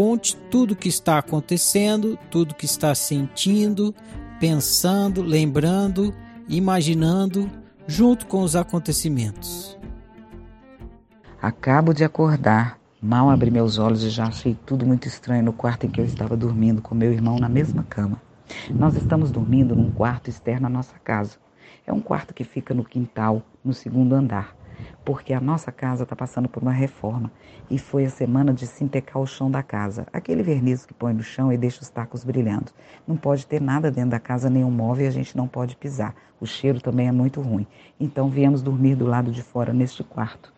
Conte tudo o que está acontecendo, tudo o que está sentindo, pensando, lembrando, imaginando, junto com os acontecimentos. Acabo de acordar. Mal abri meus olhos e já achei tudo muito estranho no quarto em que eu estava dormindo com meu irmão na mesma cama. Nós estamos dormindo num quarto externo à nossa casa. É um quarto que fica no quintal, no segundo andar, porque a nossa casa está passando por uma reforma e foi a semana de sintecar o chão da casa, aquele verniz que põe no chão e deixa os tacos brilhando. Não pode ter nada dentro da casa, nenhum móvel e a gente não pode pisar. O cheiro também é muito ruim. Então viemos dormir do lado de fora neste quarto.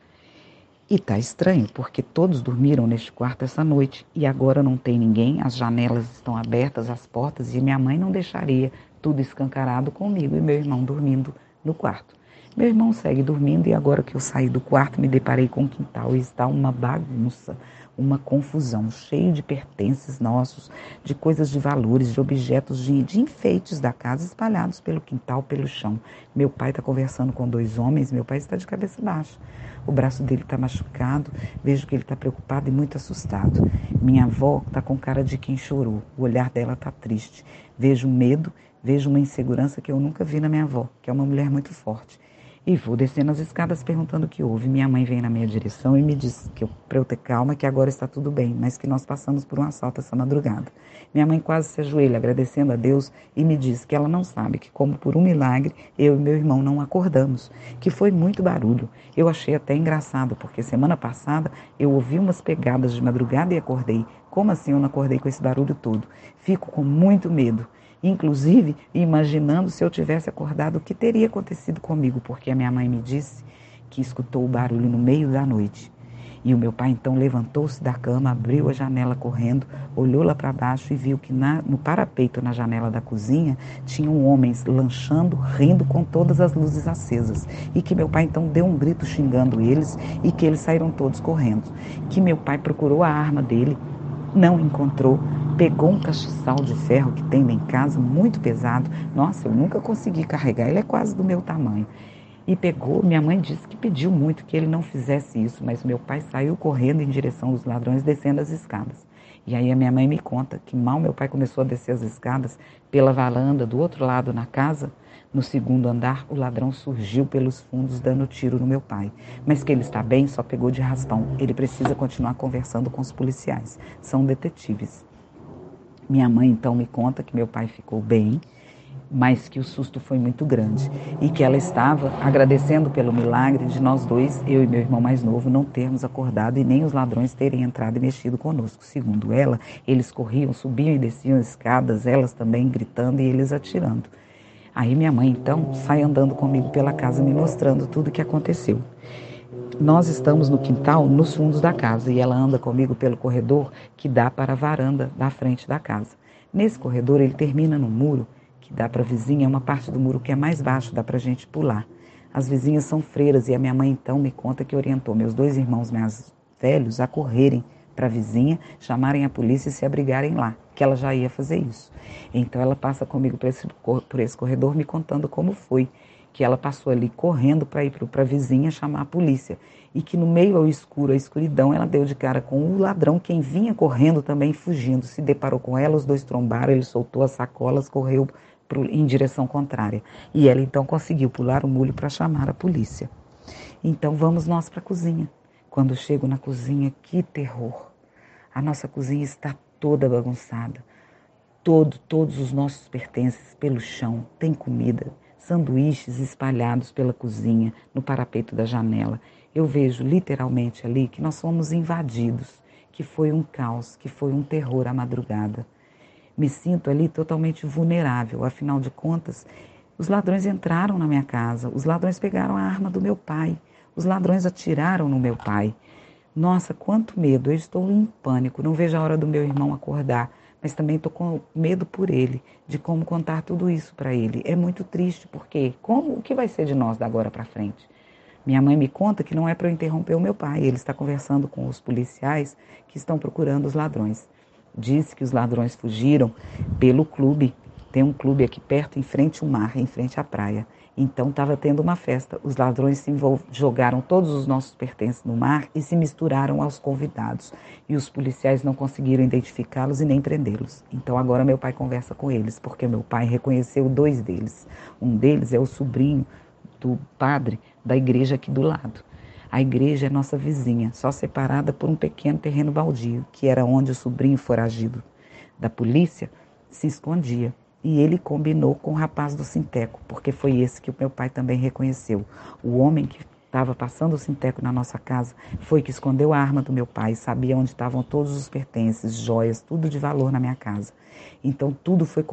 E tá estranho, porque todos dormiram neste quarto essa noite e agora não tem ninguém, as janelas estão abertas, as portas, e minha mãe não deixaria tudo escancarado comigo e meu irmão dormindo no quarto. Meu irmão segue dormindo e agora que eu saí do quarto me deparei com o quintal e está uma bagunça, uma confusão, cheio de pertences nossos, de coisas de valores, de objetos, de, de enfeites da casa espalhados pelo quintal, pelo chão. Meu pai está conversando com dois homens, meu pai está de cabeça baixa. O braço dele está machucado, vejo que ele está preocupado e muito assustado. Minha avó está com cara de quem chorou, o olhar dela está triste. Vejo medo, vejo uma insegurança que eu nunca vi na minha avó, que é uma mulher muito forte. E vou descendo as escadas perguntando o que houve. Minha mãe vem na minha direção e me diz que para eu ter calma, que agora está tudo bem, mas que nós passamos por um assalto essa madrugada. Minha mãe quase se ajoelha agradecendo a Deus e me diz que ela não sabe que, como por um milagre, eu e meu irmão não acordamos, que foi muito barulho. Eu achei até engraçado, porque semana passada eu ouvi umas pegadas de madrugada e acordei. Como assim eu não acordei com esse barulho todo? Fico com muito medo inclusive imaginando se eu tivesse acordado o que teria acontecido comigo, porque a minha mãe me disse que escutou o barulho no meio da noite. E o meu pai então levantou-se da cama, abriu a janela correndo, olhou lá para baixo e viu que na, no parapeito na janela da cozinha tinham homens lanchando, rindo com todas as luzes acesas. E que meu pai então deu um grito xingando eles e que eles saíram todos correndo. Que meu pai procurou a arma dele, não encontrou, pegou um castiçal de ferro que tem lá em casa, muito pesado. Nossa, eu nunca consegui carregar, ele é quase do meu tamanho. E pegou, minha mãe disse que pediu muito que ele não fizesse isso, mas meu pai saiu correndo em direção dos ladrões, descendo as escadas. E aí a minha mãe me conta que mal meu pai começou a descer as escadas pela varanda do outro lado na casa, no segundo andar, o ladrão surgiu pelos fundos dando tiro no meu pai. Mas que ele está bem, só pegou de raspão. Ele precisa continuar conversando com os policiais. São detetives. Minha mãe então me conta que meu pai ficou bem, mas que o susto foi muito grande e que ela estava agradecendo pelo milagre de nós dois, eu e meu irmão mais novo, não termos acordado e nem os ladrões terem entrado e mexido conosco. Segundo ela, eles corriam, subiam e desciam escadas, elas também gritando e eles atirando. Aí minha mãe então sai andando comigo pela casa me mostrando tudo o que aconteceu. Nós estamos no quintal, nos fundos da casa, e ela anda comigo pelo corredor que dá para a varanda da frente da casa. Nesse corredor, ele termina no muro que dá para a vizinha, é uma parte do muro que é mais baixo, dá para a gente pular. As vizinhas são freiras e a minha mãe então me conta que orientou meus dois irmãos mais velhos a correrem para a vizinha chamarem a polícia e se abrigarem lá, que ela já ia fazer isso. Então ela passa comigo por esse, por esse corredor me contando como foi, que ela passou ali correndo para ir para a vizinha chamar a polícia e que no meio ao escuro, à escuridão, ela deu de cara com o ladrão, quem vinha correndo também fugindo, se deparou com ela, os dois trombaram, ele soltou as sacolas, correu pro, em direção contrária. E ela então conseguiu pular o muro para chamar a polícia. Então vamos nós para a cozinha. Quando chego na cozinha, que terror! A nossa cozinha está toda bagunçada. Todo, todos os nossos pertences pelo chão, tem comida, sanduíches espalhados pela cozinha, no parapeito da janela. Eu vejo literalmente ali que nós fomos invadidos, que foi um caos, que foi um terror à madrugada. Me sinto ali totalmente vulnerável, afinal de contas, os ladrões entraram na minha casa, os ladrões pegaram a arma do meu pai, os ladrões atiraram no meu pai. Nossa, quanto medo! Eu estou em pânico. Não vejo a hora do meu irmão acordar, mas também estou com medo por ele, de como contar tudo isso para ele. É muito triste, porque como o que vai ser de nós da agora para frente? Minha mãe me conta que não é para eu interromper o meu pai. Ele está conversando com os policiais que estão procurando os ladrões. Disse que os ladrões fugiram pelo clube. Tem um clube aqui perto, em frente ao mar, em frente à praia. Então estava tendo uma festa. Os ladrões se jogaram todos os nossos pertences no mar e se misturaram aos convidados. E os policiais não conseguiram identificá-los e nem prendê-los. Então agora meu pai conversa com eles, porque meu pai reconheceu dois deles. Um deles é o sobrinho do padre da igreja aqui do lado. A igreja é nossa vizinha, só separada por um pequeno terreno baldio, que era onde o sobrinho foragido da polícia se escondia. E ele combinou com o rapaz do Sinteco, porque foi esse que o meu pai também reconheceu. O homem que estava passando o Sinteco na nossa casa foi que escondeu a arma do meu pai, sabia onde estavam todos os pertences, joias, tudo de valor na minha casa. Então tudo foi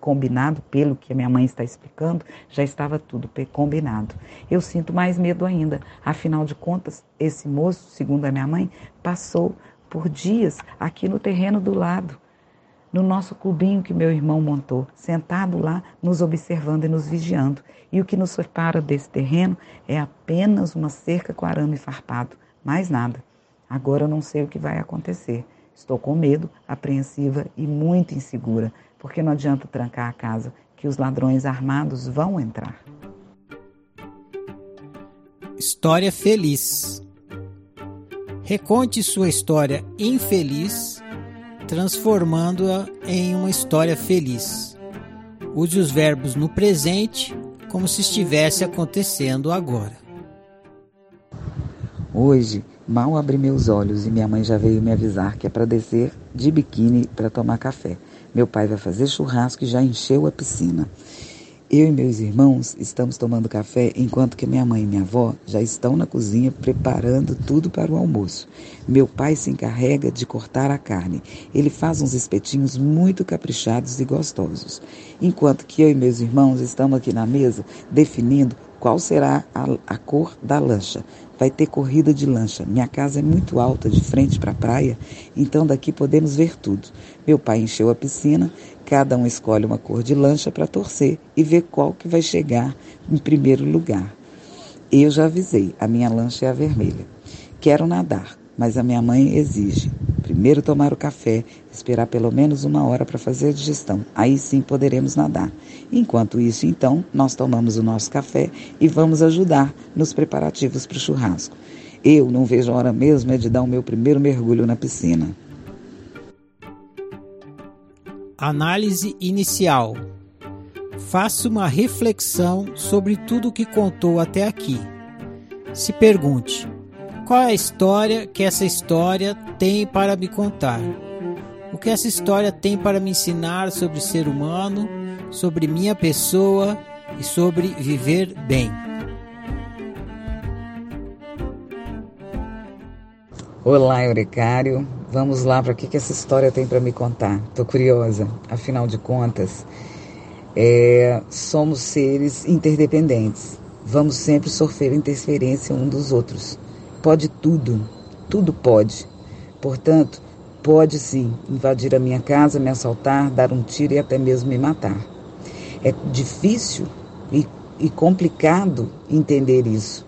combinado, pelo que a minha mãe está explicando, já estava tudo combinado. Eu sinto mais medo ainda, afinal de contas, esse moço, segundo a minha mãe, passou por dias aqui no terreno do lado no nosso clubinho que meu irmão montou, sentado lá, nos observando e nos vigiando. E o que nos separa desse terreno é apenas uma cerca com arame farpado, mais nada. Agora eu não sei o que vai acontecer. Estou com medo, apreensiva e muito insegura, porque não adianta trancar a casa, que os ladrões armados vão entrar. História feliz. Reconte sua história infeliz transformando-a em uma história feliz. Use os verbos no presente como se estivesse acontecendo agora. Hoje, mal abri meus olhos e minha mãe já veio me avisar que é para descer de biquíni para tomar café. Meu pai vai fazer churrasco e já encheu a piscina. Eu e meus irmãos estamos tomando café enquanto que minha mãe e minha avó já estão na cozinha preparando tudo para o almoço. Meu pai se encarrega de cortar a carne. Ele faz uns espetinhos muito caprichados e gostosos. Enquanto que eu e meus irmãos estamos aqui na mesa definindo qual será a, a cor da lancha. Vai ter corrida de lancha. Minha casa é muito alta, de frente para a praia, então daqui podemos ver tudo. Meu pai encheu a piscina Cada um escolhe uma cor de lancha para torcer e ver qual que vai chegar em primeiro lugar. Eu já avisei, a minha lancha é a vermelha. Quero nadar, mas a minha mãe exige. Primeiro tomar o café, esperar pelo menos uma hora para fazer a digestão. Aí sim poderemos nadar. Enquanto isso, então, nós tomamos o nosso café e vamos ajudar nos preparativos para o churrasco. Eu não vejo a hora mesmo é de dar o meu primeiro mergulho na piscina. Análise inicial. Faça uma reflexão sobre tudo o que contou até aqui. Se pergunte: qual é a história que essa história tem para me contar? O que essa história tem para me ensinar sobre ser humano, sobre minha pessoa e sobre viver bem? Olá, Eurecário. Vamos lá para o que, que essa história tem para me contar. Estou curiosa. Afinal de contas, é, somos seres interdependentes. Vamos sempre sofrer interferência um dos outros. Pode tudo, tudo pode. Portanto, pode sim invadir a minha casa, me assaltar, dar um tiro e até mesmo me matar. É difícil e, e complicado entender isso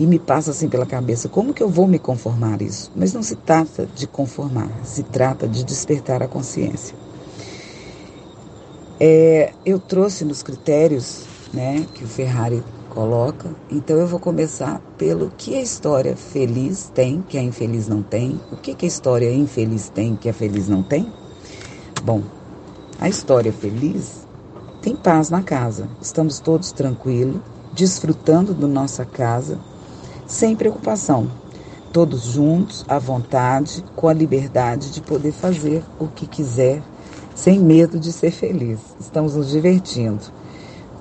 E me passa assim pela cabeça, como que eu vou me conformar isso? Mas não se trata de conformar, se trata de despertar a consciência. É, eu trouxe nos critérios né, que o Ferrari coloca, então eu vou começar pelo que a história feliz tem, que a infeliz não tem, o que, que a história infeliz tem, que a feliz não tem. Bom, a história feliz tem paz na casa, estamos todos tranquilos, desfrutando da nossa casa, sem preocupação, todos juntos, à vontade, com a liberdade de poder fazer o que quiser, sem medo de ser feliz. Estamos nos divertindo.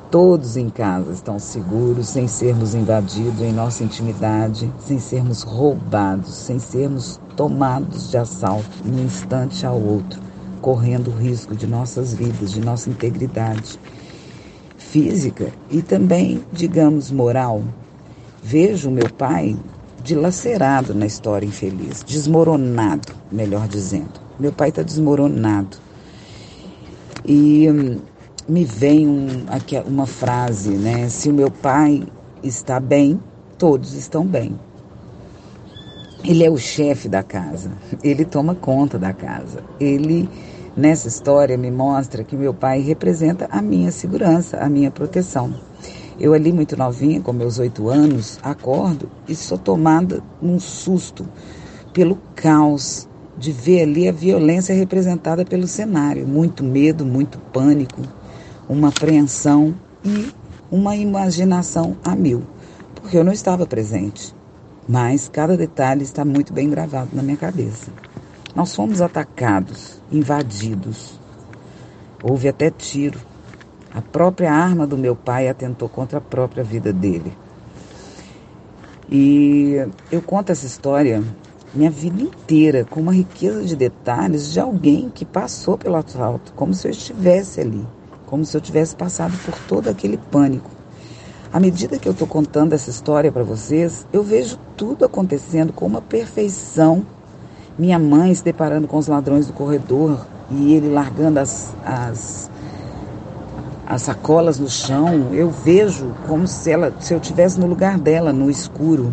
Todos em casa estão seguros, sem sermos invadidos em nossa intimidade, sem sermos roubados, sem sermos tomados de assalto de um instante ao outro, correndo o risco de nossas vidas, de nossa integridade física e também, digamos, moral. Vejo meu pai dilacerado na história infeliz, desmoronado, melhor dizendo. Meu pai está desmoronado. E hum, me vem um, aqui uma frase, né? Se o meu pai está bem, todos estão bem. Ele é o chefe da casa, ele toma conta da casa. Ele, nessa história, me mostra que meu pai representa a minha segurança, a minha proteção. Eu ali muito novinha, com meus oito anos, acordo e sou tomada num susto pelo caos de ver ali a violência representada pelo cenário. Muito medo, muito pânico, uma apreensão e uma imaginação a mil, porque eu não estava presente. Mas cada detalhe está muito bem gravado na minha cabeça. Nós fomos atacados, invadidos. Houve até tiro. A própria arma do meu pai atentou contra a própria vida dele. E eu conto essa história minha vida inteira com uma riqueza de detalhes de alguém que passou pelo assalto, como se eu estivesse ali como se eu tivesse passado por todo aquele pânico. À medida que eu estou contando essa história para vocês, eu vejo tudo acontecendo com uma perfeição. Minha mãe se deparando com os ladrões do corredor e ele largando as, as, as sacolas no chão. Eu vejo como se, ela, se eu estivesse no lugar dela, no escuro.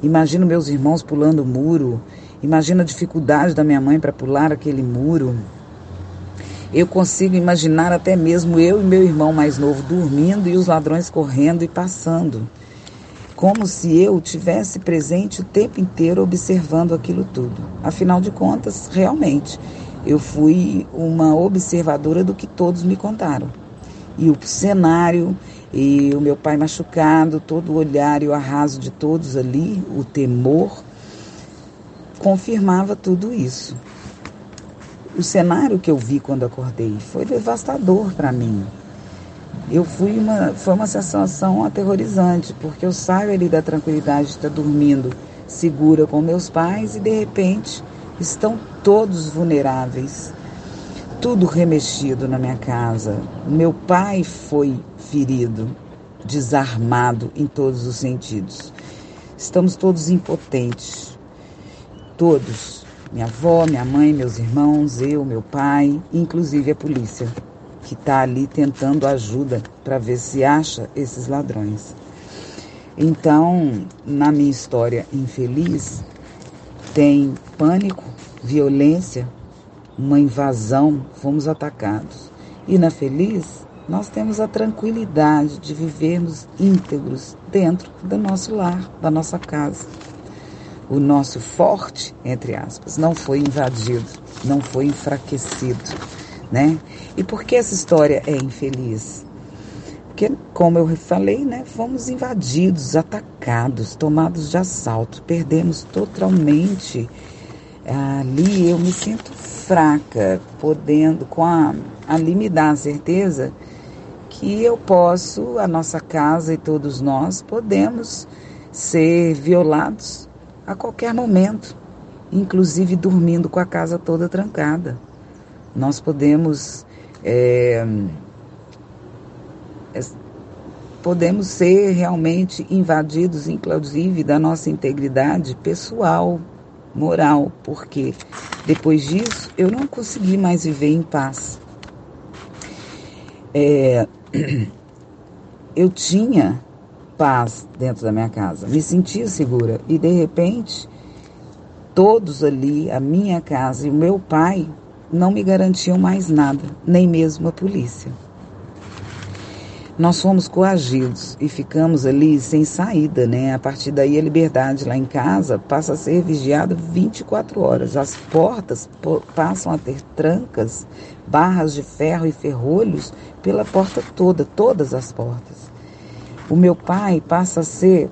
Imagino meus irmãos pulando o muro. Imagino a dificuldade da minha mãe para pular aquele muro. Eu consigo imaginar até mesmo eu e meu irmão mais novo dormindo e os ladrões correndo e passando. Como se eu tivesse presente o tempo inteiro observando aquilo tudo. Afinal de contas, realmente, eu fui uma observadora do que todos me contaram. E o cenário, e o meu pai machucado, todo o olhar e o arraso de todos ali, o temor, confirmava tudo isso. O cenário que eu vi quando acordei foi devastador para mim. Eu fui uma, foi uma sensação aterrorizante, porque eu saio ali da tranquilidade de estar dormindo segura com meus pais e de repente estão todos vulneráveis. Tudo remexido na minha casa. Meu pai foi ferido, desarmado em todos os sentidos. Estamos todos impotentes. Todos minha avó, minha mãe, meus irmãos, eu, meu pai, inclusive a polícia, que está ali tentando ajuda para ver se acha esses ladrões. Então, na minha história infeliz, tem pânico, violência, uma invasão, fomos atacados. E na feliz, nós temos a tranquilidade de vivermos íntegros dentro do nosso lar, da nossa casa o nosso forte, entre aspas, não foi invadido, não foi enfraquecido, né? E por que essa história é infeliz? Porque, como eu falei, né, fomos invadidos, atacados, tomados de assalto, perdemos totalmente. Ali eu me sinto fraca, podendo, com a, ali me dá a certeza que eu posso, a nossa casa e todos nós podemos ser violados a qualquer momento, inclusive dormindo com a casa toda trancada. Nós podemos é, é, podemos ser realmente invadidos, inclusive, da nossa integridade pessoal, moral, porque depois disso eu não consegui mais viver em paz. É, eu tinha paz dentro da minha casa, me sentia segura. E de repente, todos ali, a minha casa e o meu pai, não me garantiam mais nada, nem mesmo a polícia. Nós fomos coagidos e ficamos ali sem saída, né? A partir daí a liberdade lá em casa passa a ser vigiada 24 horas. As portas passam a ter trancas, barras de ferro e ferrolhos pela porta toda, todas as portas. O meu pai passa a ser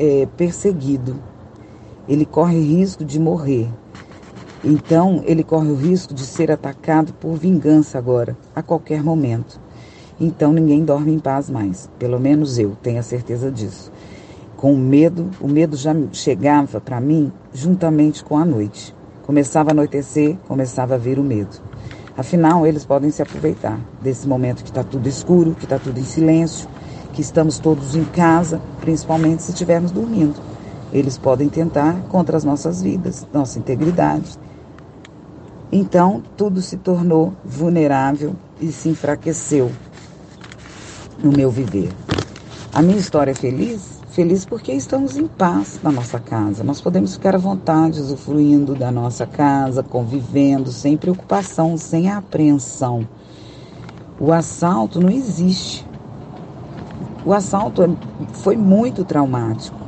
é, perseguido. Ele corre risco de morrer. Então, ele corre o risco de ser atacado por vingança agora, a qualquer momento. Então, ninguém dorme em paz mais. Pelo menos eu tenho a certeza disso. Com o medo, o medo já chegava para mim juntamente com a noite. Começava a anoitecer, começava a vir o medo. Afinal, eles podem se aproveitar desse momento que está tudo escuro, que está tudo em silêncio, que estamos todos em casa, principalmente se estivermos dormindo. Eles podem tentar contra as nossas vidas, nossa integridade, então, tudo se tornou vulnerável e se enfraqueceu no meu viver. A minha história é feliz? Feliz porque estamos em paz na nossa casa. Nós podemos ficar à vontade, usufruindo da nossa casa, convivendo, sem preocupação, sem apreensão. O assalto não existe. O assalto é, foi muito traumático.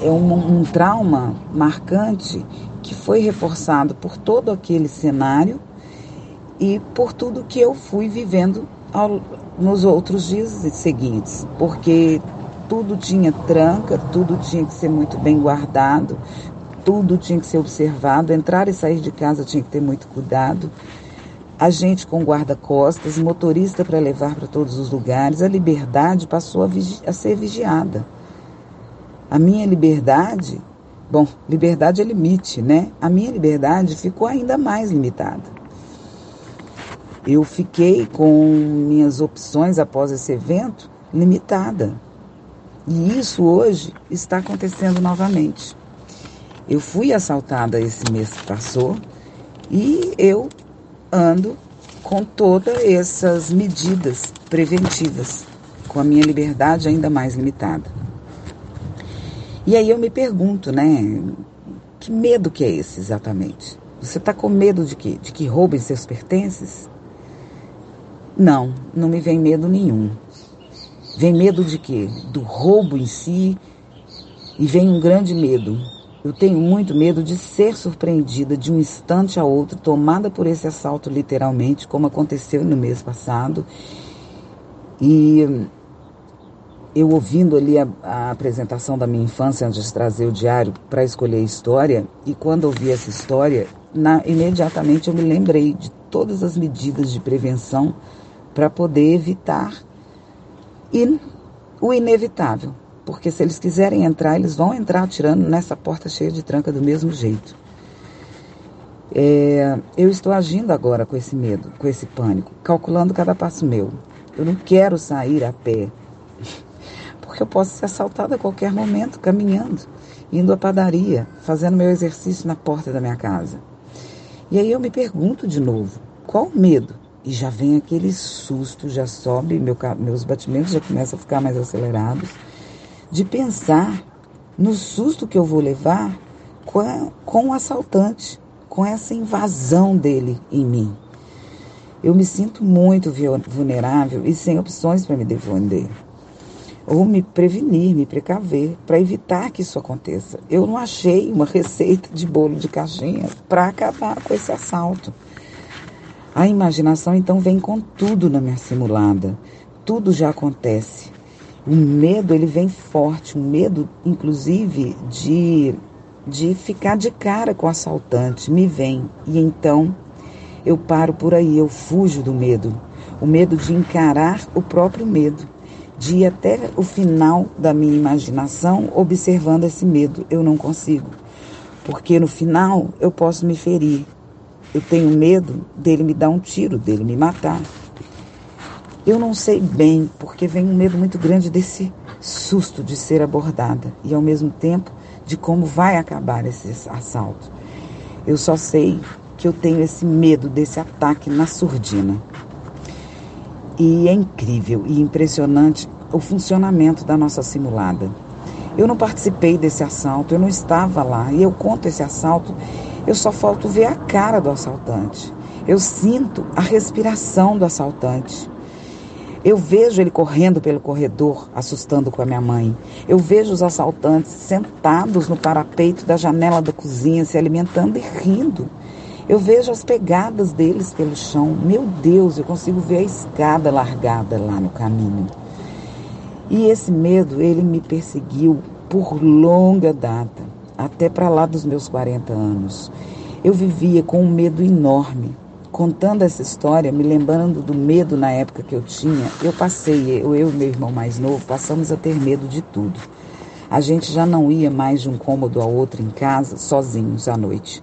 É um, um trauma marcante que foi reforçado por todo aquele cenário e por tudo que eu fui vivendo ao, nos outros dias seguintes, porque tudo tinha tranca, tudo tinha que ser muito bem guardado, tudo tinha que ser observado, entrar e sair de casa tinha que ter muito cuidado. A gente com guarda-costas, motorista para levar para todos os lugares, a liberdade passou a, a ser vigiada. A minha liberdade Bom, liberdade é limite, né? A minha liberdade ficou ainda mais limitada. Eu fiquei com minhas opções após esse evento limitada. E isso hoje está acontecendo novamente. Eu fui assaltada esse mês que passou e eu ando com todas essas medidas preventivas, com a minha liberdade ainda mais limitada. E aí eu me pergunto, né? Que medo que é esse exatamente? Você está com medo de quê? De que roubem seus pertences? Não, não me vem medo nenhum. Vem medo de quê? Do roubo em si. E vem um grande medo. Eu tenho muito medo de ser surpreendida de um instante a outro, tomada por esse assalto literalmente, como aconteceu no mês passado. E eu ouvindo ali a, a, apresentação da minha infância antes de trazer o diário para escolher a história, e quando ouvi essa história, na, imediatamente eu me lembrei de todas as medidas de prevenção para poder evitar in, o inevitável. Porque se eles quiserem entrar, eles vão entrar atirando nessa porta cheia de tranca do mesmo jeito. É, eu estou agindo agora com esse medo, com esse pânico, calculando cada passo meu. Eu não quero sair a pé porque eu posso ser assaltada a qualquer momento, caminhando, indo à padaria, fazendo meu exercício na porta da minha casa. E aí eu me pergunto de novo, qual o medo? E já vem aquele susto, já sobe, meu, meus batimentos já começam a ficar mais acelerados, de pensar no susto que eu vou levar com, a, com o assaltante, com essa invasão dele em mim. Eu me sinto muito vulnerável e sem opções para me defender ou me prevenir, me precaver, para evitar que isso aconteça. Eu não achei uma receita de bolo de caixinha para acabar com esse assalto. A imaginação então vem com tudo na minha simulada. Tudo já acontece. O medo ele vem forte, um medo inclusive de de ficar de cara com o assaltante, me vem e então eu paro por aí, eu fujo do medo, o medo de encarar o próprio medo de ir até o final da minha imaginação observando esse medo. Eu não consigo. Porque no final eu posso me ferir. Eu tenho medo dele me dar um tiro, dele me matar. Eu não sei bem, porque vem um medo muito grande desse susto de ser abordada e ao mesmo tempo de como vai acabar esse assalto. Eu só sei que eu tenho esse medo desse ataque na surdina. E é incrível e impressionante o funcionamento da nossa simulada. Eu não participei desse assalto, eu não estava lá. E eu conto esse assalto, eu só falto ver a cara do assaltante. Eu sinto a respiração do assaltante. Eu vejo ele correndo pelo corredor, assustando com a minha mãe. Eu vejo os assaltantes sentados no parapeito da janela da cozinha, se alimentando e rindo. Eu vejo as pegadas deles pelo chão. Meu Deus, eu consigo ver a escada largada lá no caminho. E esse medo, ele me perseguiu por longa data, até para lá dos meus 40 anos. Eu vivia com um medo enorme. Contando essa história, me lembrando do medo na época que eu tinha, eu passei, eu, e meu irmão mais novo, passamos a ter medo de tudo. A gente já não ia mais de um cômodo ao outro em casa, sozinhos à noite.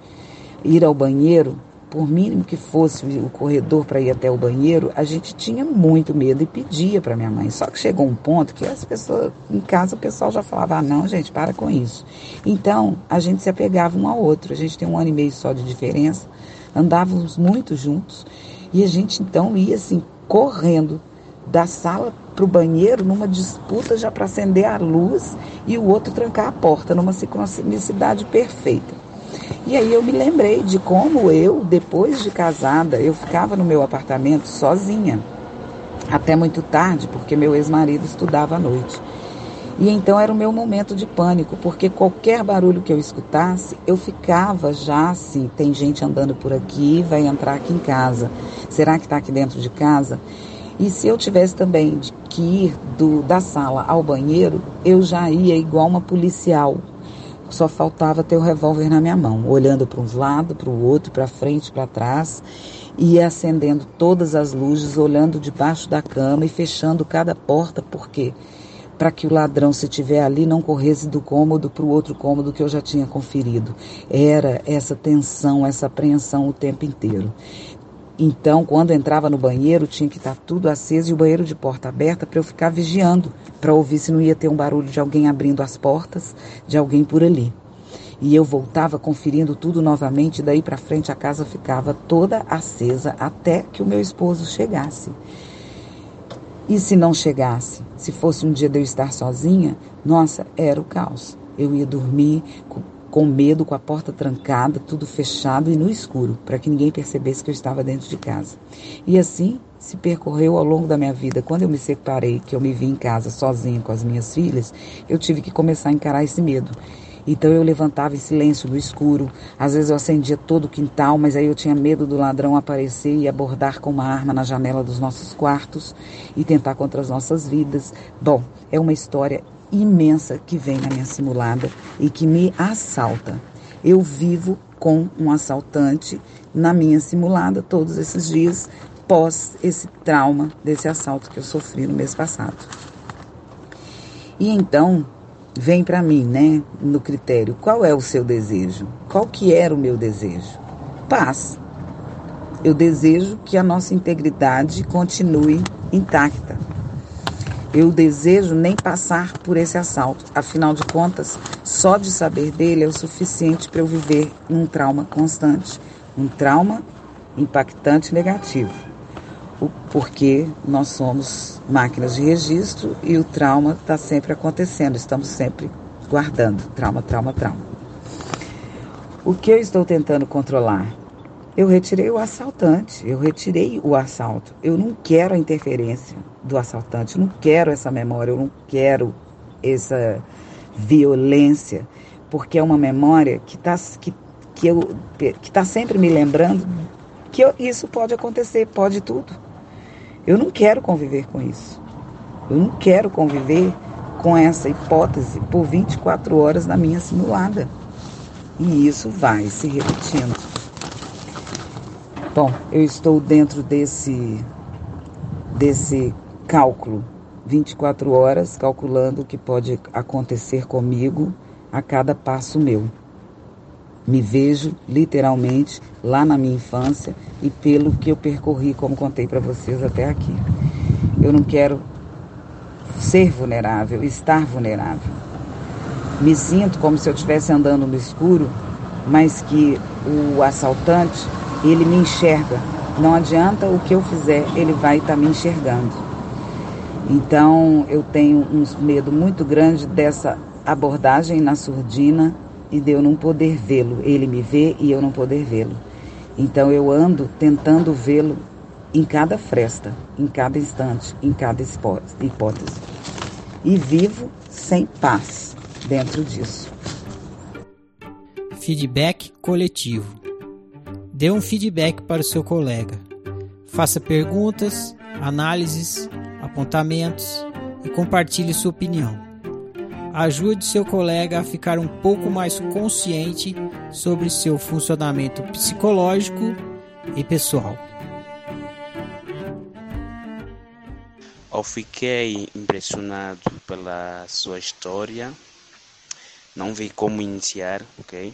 Ir ao banheiro por mínimo que fosse o corredor para ir até o banheiro, a gente tinha muito medo e pedia para minha mãe. Só que chegou um ponto que as pessoas, em casa, o pessoal já falava: ah, não, gente, para com isso. Então, a gente se apegava um ao outro. A gente tem um ano e meio só de diferença, andávamos muito juntos e a gente então ia assim, correndo da sala para o banheiro numa disputa já para acender a luz e o outro trancar a porta, numa sincronicidade perfeita. E aí eu me lembrei de como eu, depois de casada, eu ficava no meu apartamento sozinha, até muito tarde, porque meu ex-marido estudava à noite. E então era o meu momento de pânico, porque qualquer barulho que eu escutasse, eu ficava já assim: tem gente andando por aqui, vai entrar aqui em casa. Será que está aqui dentro de casa? E se eu tivesse também que ir do, da sala ao banheiro, eu já ia igual uma policial, só faltava ter o revólver na minha mão, olhando para um lado, para o outro, para frente, para trás, e acendendo todas as luzes, olhando debaixo da cama e fechando cada porta, porque para que o ladrão, se tiver ali, não corresse do cômodo para o outro cômodo que eu já tinha conferido. Era essa tensão, essa apreensão o tempo inteiro. Então, quando entrava no banheiro, tinha que estar tudo aceso e o banheiro de porta aberta para eu ficar vigiando, para ouvir se não ia ter um barulho de alguém abrindo as portas, de alguém por ali. E eu voltava conferindo tudo novamente, daí para frente a casa ficava toda acesa até que o meu esposo chegasse. E se não chegasse, se fosse um dia de eu estar sozinha, nossa, era o caos. Eu ia dormir com medo, com a porta trancada, tudo fechado e no escuro, para que ninguém percebesse que eu estava dentro de casa. E assim se percorreu ao longo da minha vida. Quando eu me separei, que eu me vi em casa sozinha com as minhas filhas, eu tive que começar a encarar esse medo. Então eu levantava em silêncio no escuro, às vezes eu acendia todo o quintal, mas aí eu tinha medo do ladrão aparecer e abordar com uma arma na janela dos nossos quartos e tentar contra as nossas vidas. Bom, é uma história imensa que vem na minha simulada e que me assalta. Eu vivo com um assaltante na minha simulada todos esses dias, pós esse trauma desse assalto que eu sofri no mês passado. E então vem para mim, né, no critério, qual é o seu desejo? Qual que era o meu desejo? Paz. Eu desejo que a nossa integridade continue intacta eu desejo nem passar por esse assalto. Afinal de contas, só de saber dele é o suficiente para eu viver um trauma constante, um trauma impactante negativo. Porque nós somos máquinas de registro e o trauma está sempre acontecendo, estamos sempre guardando trauma, trauma, trauma. O que eu estou tentando controlar? Eu retirei o assaltante, eu retirei o assalto. Eu não quero a interferência do assaltante, eu não quero essa memória, eu não quero essa violência, porque é uma memória que está que, que eu, que tá sempre me lembrando que eu, isso pode acontecer, pode tudo. Eu não quero conviver com isso. Eu não quero conviver com essa hipótese por 24 horas na minha simulada. E isso vai se repetindo. Bom, eu estou dentro desse, desse cálculo, 24 horas, calculando o que pode acontecer comigo a cada passo meu. Me vejo literalmente lá na minha infância e pelo que eu percorri, como contei para vocês até aqui. Eu não quero ser vulnerável, estar vulnerável. Me sinto como se eu estivesse andando no escuro, mas que o assaltante ele me enxerga. Não adianta o que eu fizer, ele vai estar tá me enxergando. Então eu tenho um medo muito grande dessa abordagem na surdina e de eu não poder vê-lo. Ele me vê e eu não poder vê-lo. Então eu ando tentando vê-lo em cada fresta, em cada instante, em cada hipótese. E vivo sem paz dentro disso. Feedback coletivo. Dê um feedback para o seu colega. Faça perguntas, análises, apontamentos e compartilhe sua opinião. Ajude seu colega a ficar um pouco mais consciente sobre seu funcionamento psicológico e pessoal. Eu fiquei impressionado pela sua história. Não vi como iniciar, ok?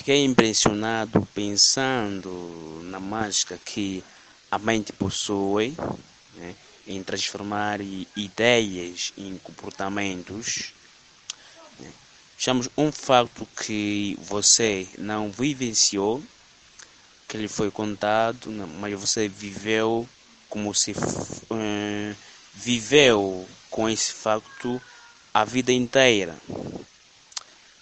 Fiquei impressionado pensando na mágica que a mente possui né, em transformar ideias em comportamentos. Né. Chamamos um fato que você não vivenciou, que lhe foi contado, mas você viveu como se uh, viveu com esse facto a vida inteira.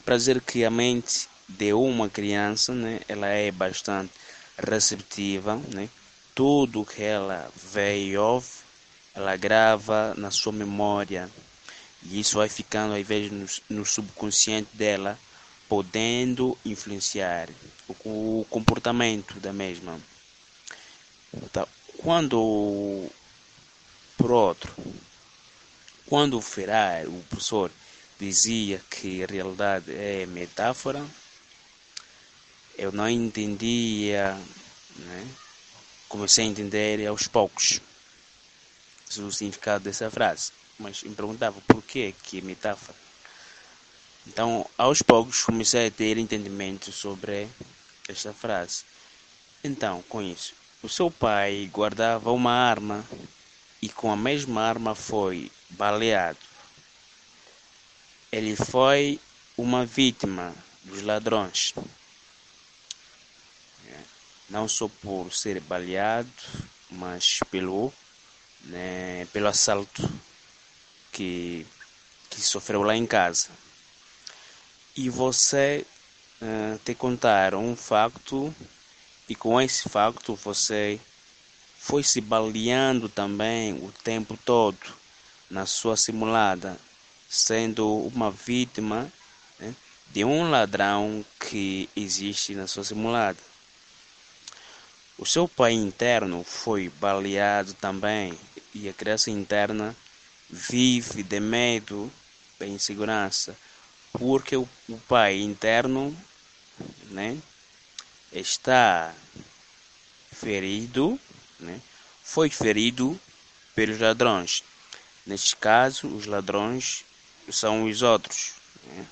Para dizer que a mente de uma criança, né, ela é bastante receptiva, né? Tudo que ela vê e ouve, ela grava na sua memória. E isso vai ficando, às vezes, no, no subconsciente dela, podendo influenciar o, o comportamento da mesma. Então, quando, por outro, quando o Ferrari, o professor, dizia que a realidade é metáfora, eu não entendia, né? comecei a entender aos poucos o significado dessa frase, mas me perguntava por que que metáfora. Então, aos poucos comecei a ter entendimento sobre esta frase. Então, com isso, o seu pai guardava uma arma e com a mesma arma foi baleado. Ele foi uma vítima dos ladrões não só por ser baleado, mas pelo, né, pelo assalto que, que sofreu lá em casa. E você uh, te contar um facto, e com esse facto você foi se baleando também o tempo todo na sua simulada, sendo uma vítima né, de um ladrão que existe na sua simulada. O seu pai interno foi baleado também e a criança interna vive de medo e insegurança porque o, pai interno né, está ferido, né, foi ferido pelos ladrões. Neste caso, os ladrões são os outros. Né,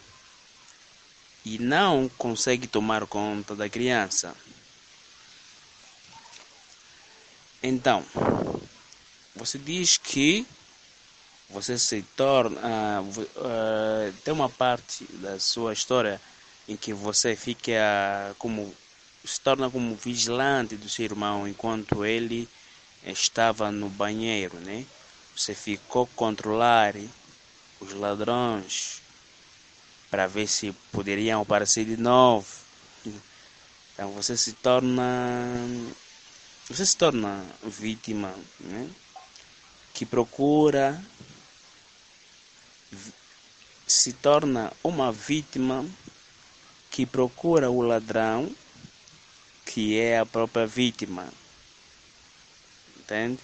e não consegue tomar conta da criança. Então, você diz que você se torna. Uh, uh, tem uma parte da sua história em que você fica como. se torna como vigilante do seu irmão enquanto ele estava no banheiro, né? Você ficou controlar os ladrões para ver se poderiam aparecer de novo. Então você se torna você se torna vítima né? que procura se torna uma vítima que procura o ladrão que é a própria vítima entende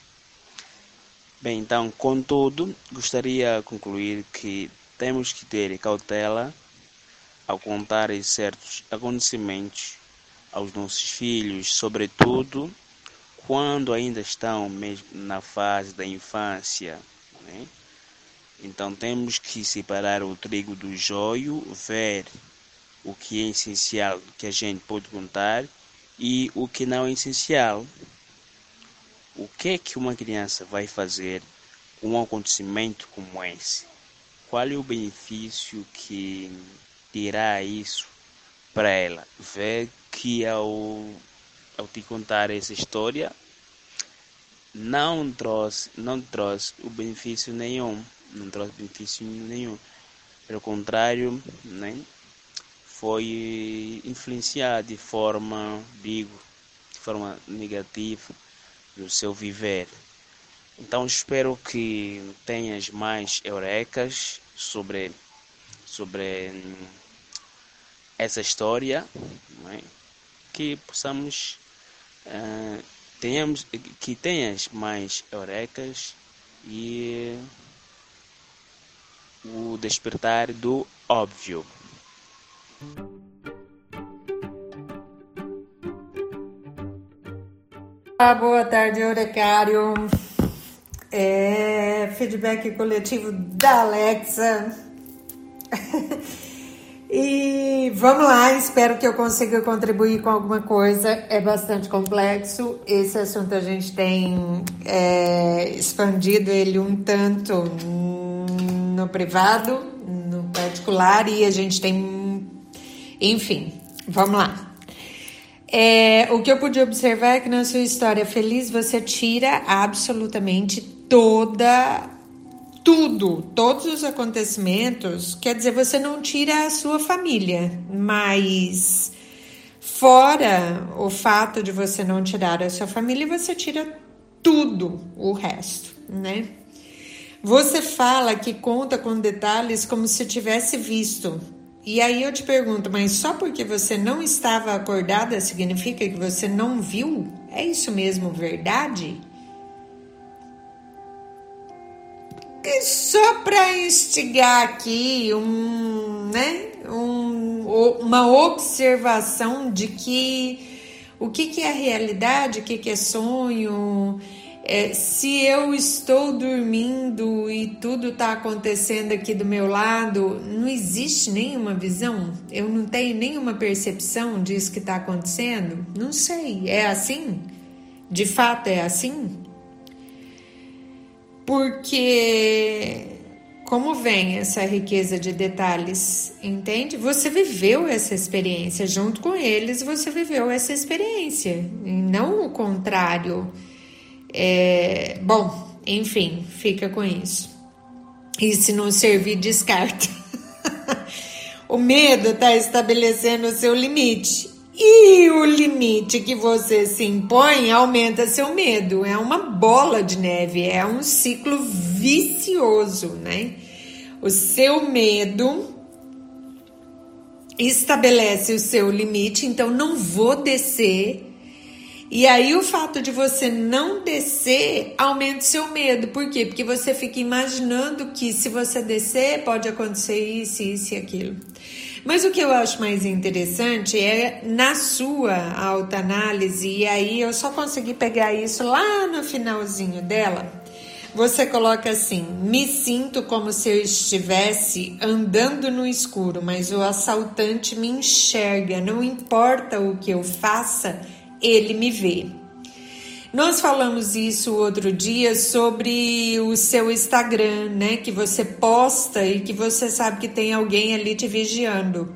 bem então contudo gostaria de concluir que temos que ter cautela ao contar certos acontecimentos aos nossos filhos sobretudo quando ainda estão mesmo na fase da infância. Né? Então temos que separar o trigo do joio, ver o que é essencial que a gente pode contar e o que não é essencial. O que é que uma criança vai fazer com um acontecimento como esse? Qual é o benefício que terá isso para ela? Ver que ao ao te contar essa história, não trouxe, não trouxe o benefício nenhum, não trouxe benefício nenhum. Pelo contrário, né, foi influenciado de forma, digo, de forma negativa no seu viver. Então espero que tenhas mais eurecas sobre, sobre essa história, é? que possamos uh, tenhamos, que tenhas mais eurecas e o despertar do óbvio. Ah, boa tarde, Eurecário. É, feedback coletivo da Alexa. e vamos lá, espero que eu consiga contribuir com alguma coisa. É bastante complexo. Esse assunto a gente tem é, expandido ele um tanto no privado, no particular, e a gente tem. Enfim, vamos lá. É, o que eu pude observar é que na sua história feliz você tira absolutamente toda tudo, todos os acontecimentos. Quer dizer, você não tira a sua família, mas fora o fato de você não tirar a sua família, você tira tudo o resto, né? Você fala que conta com detalhes como se tivesse visto, e aí eu te pergunto, mas só porque você não estava acordada significa que você não viu? É isso mesmo verdade? Só para instigar aqui um, né, um, uma observação de que o que, que é realidade, o que, que é sonho, é, se eu estou dormindo e tudo está acontecendo aqui do meu lado, não existe nenhuma visão? Eu não tenho nenhuma percepção disso que está acontecendo? Não sei. É assim? De fato é assim? Porque como vem essa riqueza de detalhes, entende? Você viveu essa experiência, junto com eles você viveu essa experiência, não o contrário. É, bom, enfim, fica com isso. E se não servir, descarta. o medo está estabelecendo o seu limite. E o limite que você se impõe aumenta seu medo. É uma bola de neve, é um ciclo vicioso, né? O seu medo estabelece o seu limite, então não vou descer e aí o fato de você não descer aumenta o seu medo. Por quê? Porque você fica imaginando que se você descer pode acontecer isso, isso e aquilo. Mas o que eu acho mais interessante é na sua autoanálise, e aí eu só consegui pegar isso lá no finalzinho dela. Você coloca assim: me sinto como se eu estivesse andando no escuro, mas o assaltante me enxerga, não importa o que eu faça, ele me vê. Nós falamos isso outro dia sobre o seu Instagram, né? Que você posta e que você sabe que tem alguém ali te vigiando.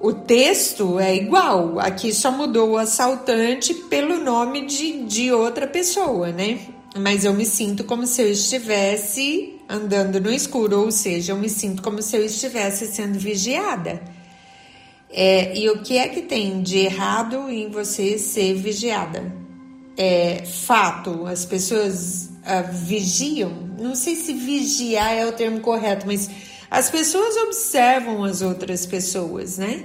O texto é igual, aqui só mudou o assaltante pelo nome de, de outra pessoa, né? Mas eu me sinto como se eu estivesse andando no escuro, ou seja, eu me sinto como se eu estivesse sendo vigiada. É, e o que é que tem de errado em você ser vigiada? É, fato, as pessoas uh, vigiam, não sei se vigiar é o termo correto, mas as pessoas observam as outras pessoas, né?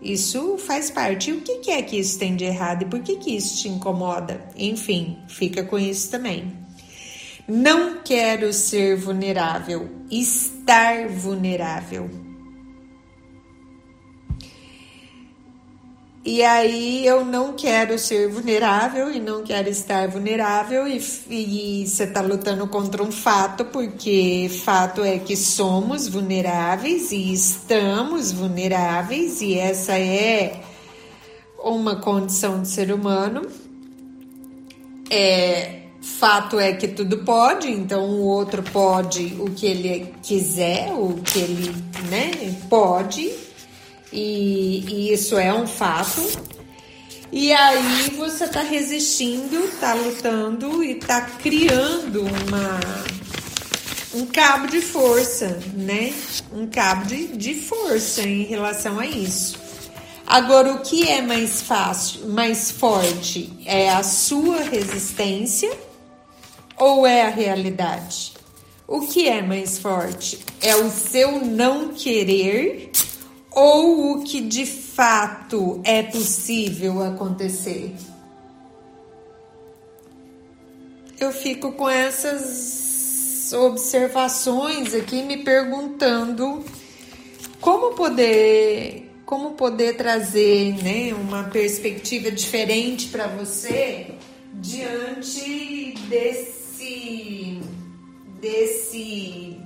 Isso faz parte. E o que é que isso tem de errado e por que, que isso te incomoda? Enfim, fica com isso também. Não quero ser vulnerável, estar vulnerável. E aí eu não quero ser vulnerável e não quero estar vulnerável e, você está lutando contra um fato, porque fato é que somos vulneráveis e estamos vulneráveis e essa é uma condição de ser humano. É, fato é que tudo pode, então o outro pode o que ele quiser, o que ele né, pode e, e isso é um fato. E aí você está resistindo, está lutando e está criando uma um cabo de força, né? Um cabo de, de força em relação a isso. Agora, o que é mais fácil, mais forte? É a sua resistência ou é a realidade? O que é mais forte? É o seu não querer ou o que de fato é possível acontecer? Eu fico com essas observações aqui me perguntando como poder como poder trazer né, uma perspectiva diferente para você diante desse desse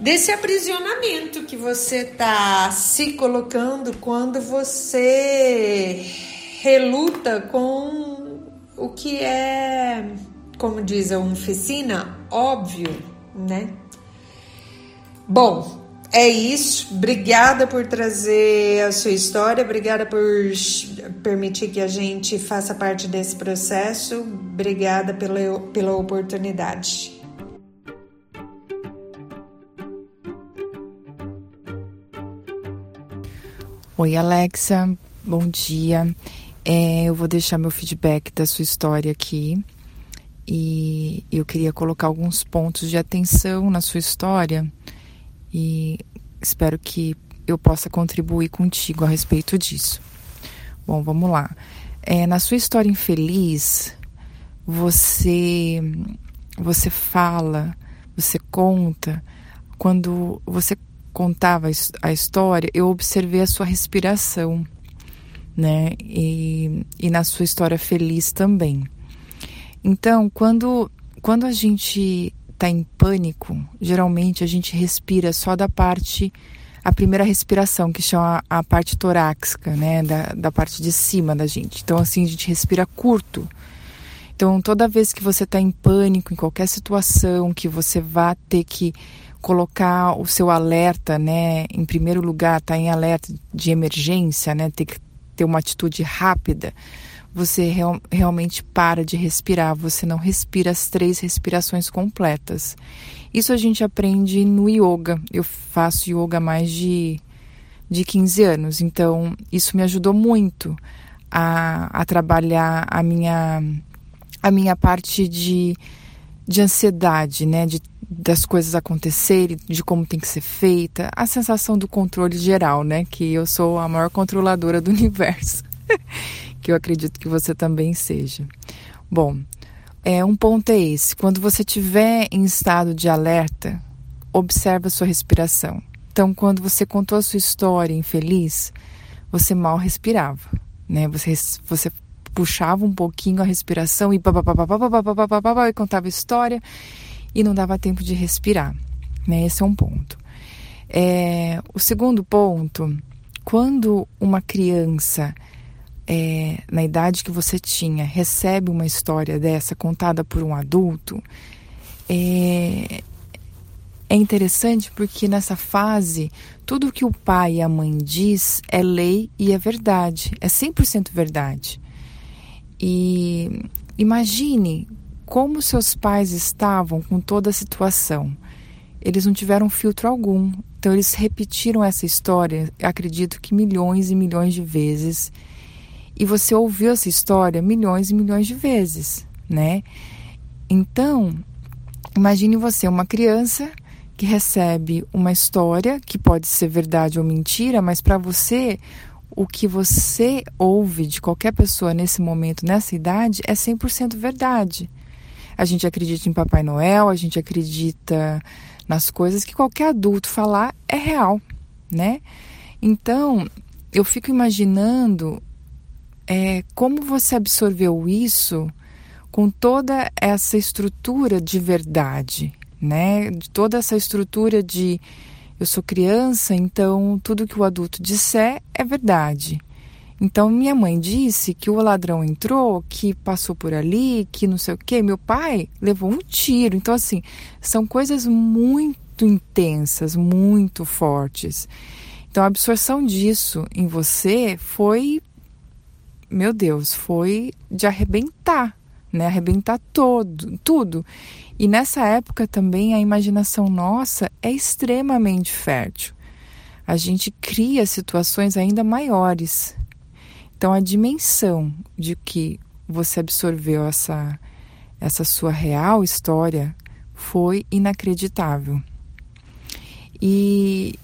desse aprisionamento que você está se colocando quando você reluta com o que é, como diz a oficina, óbvio, né? Bom, é isso. Obrigada por trazer a sua história, obrigada por permitir que a gente faça parte desse processo. Obrigada pela, pela oportunidade. Oi, Alexa, bom dia. É, eu vou deixar meu feedback da sua história aqui e eu queria colocar alguns pontos de atenção na sua história e espero que eu possa contribuir contigo a respeito disso. Bom, vamos lá. É, na sua história infeliz, você você fala, você conta. Quando você contava a história, eu observei a sua respiração, né? E, e na sua história feliz também. Então, quando quando a gente está em pânico, geralmente a gente respira só da parte, a primeira respiração, que chama a parte torácica, né, da, da parte de cima da gente. Então, assim, a gente respira curto. Então, toda vez que você está em pânico, em qualquer situação, que você vá ter que colocar o seu alerta, né, em primeiro lugar, tá em alerta de emergência, né, ter que ter uma atitude rápida você real, realmente para de respirar, você não respira as três respirações completas. Isso a gente aprende no yoga. Eu faço yoga há mais de, de 15 anos, então isso me ajudou muito a, a trabalhar a minha, a minha parte de, de ansiedade, né? De, das coisas acontecerem, de como tem que ser feita, a sensação do controle geral, né? Que eu sou a maior controladora do universo. que eu acredito que você também seja. Bom, é, um ponto é esse: quando você estiver em estado de alerta, observe a sua respiração. Então, quando você contou a sua história infeliz, você mal respirava, né? Você, você puxava um pouquinho a respiração e, e contava história e não dava tempo de respirar, né? Esse é um ponto. É, o segundo ponto, quando uma criança é, na idade que você tinha, recebe uma história dessa contada por um adulto, é, é interessante porque nessa fase, tudo que o pai e a mãe diz é lei e é verdade, é 100% verdade. E imagine como seus pais estavam com toda a situação. Eles não tiveram filtro algum, então eles repetiram essa história, acredito que milhões e milhões de vezes e você ouviu essa história milhões e milhões de vezes, né? Então, imagine você, uma criança que recebe uma história que pode ser verdade ou mentira, mas para você, o que você ouve de qualquer pessoa nesse momento, nessa idade, é 100% verdade. A gente acredita em Papai Noel, a gente acredita nas coisas que qualquer adulto falar é real, né? Então, eu fico imaginando é, como você absorveu isso com toda essa estrutura de verdade, né? De toda essa estrutura de eu sou criança, então tudo que o adulto disser é verdade. Então minha mãe disse que o ladrão entrou, que passou por ali, que não sei o quê. Meu pai levou um tiro. Então assim, são coisas muito intensas, muito fortes. Então a absorção disso em você foi, meu Deus, foi de arrebentar, né? Arrebentar todo, tudo. E nessa época também a imaginação nossa é extremamente fértil. A gente cria situações ainda maiores. Então a dimensão de que você absorveu essa essa sua real história foi inacreditável. E,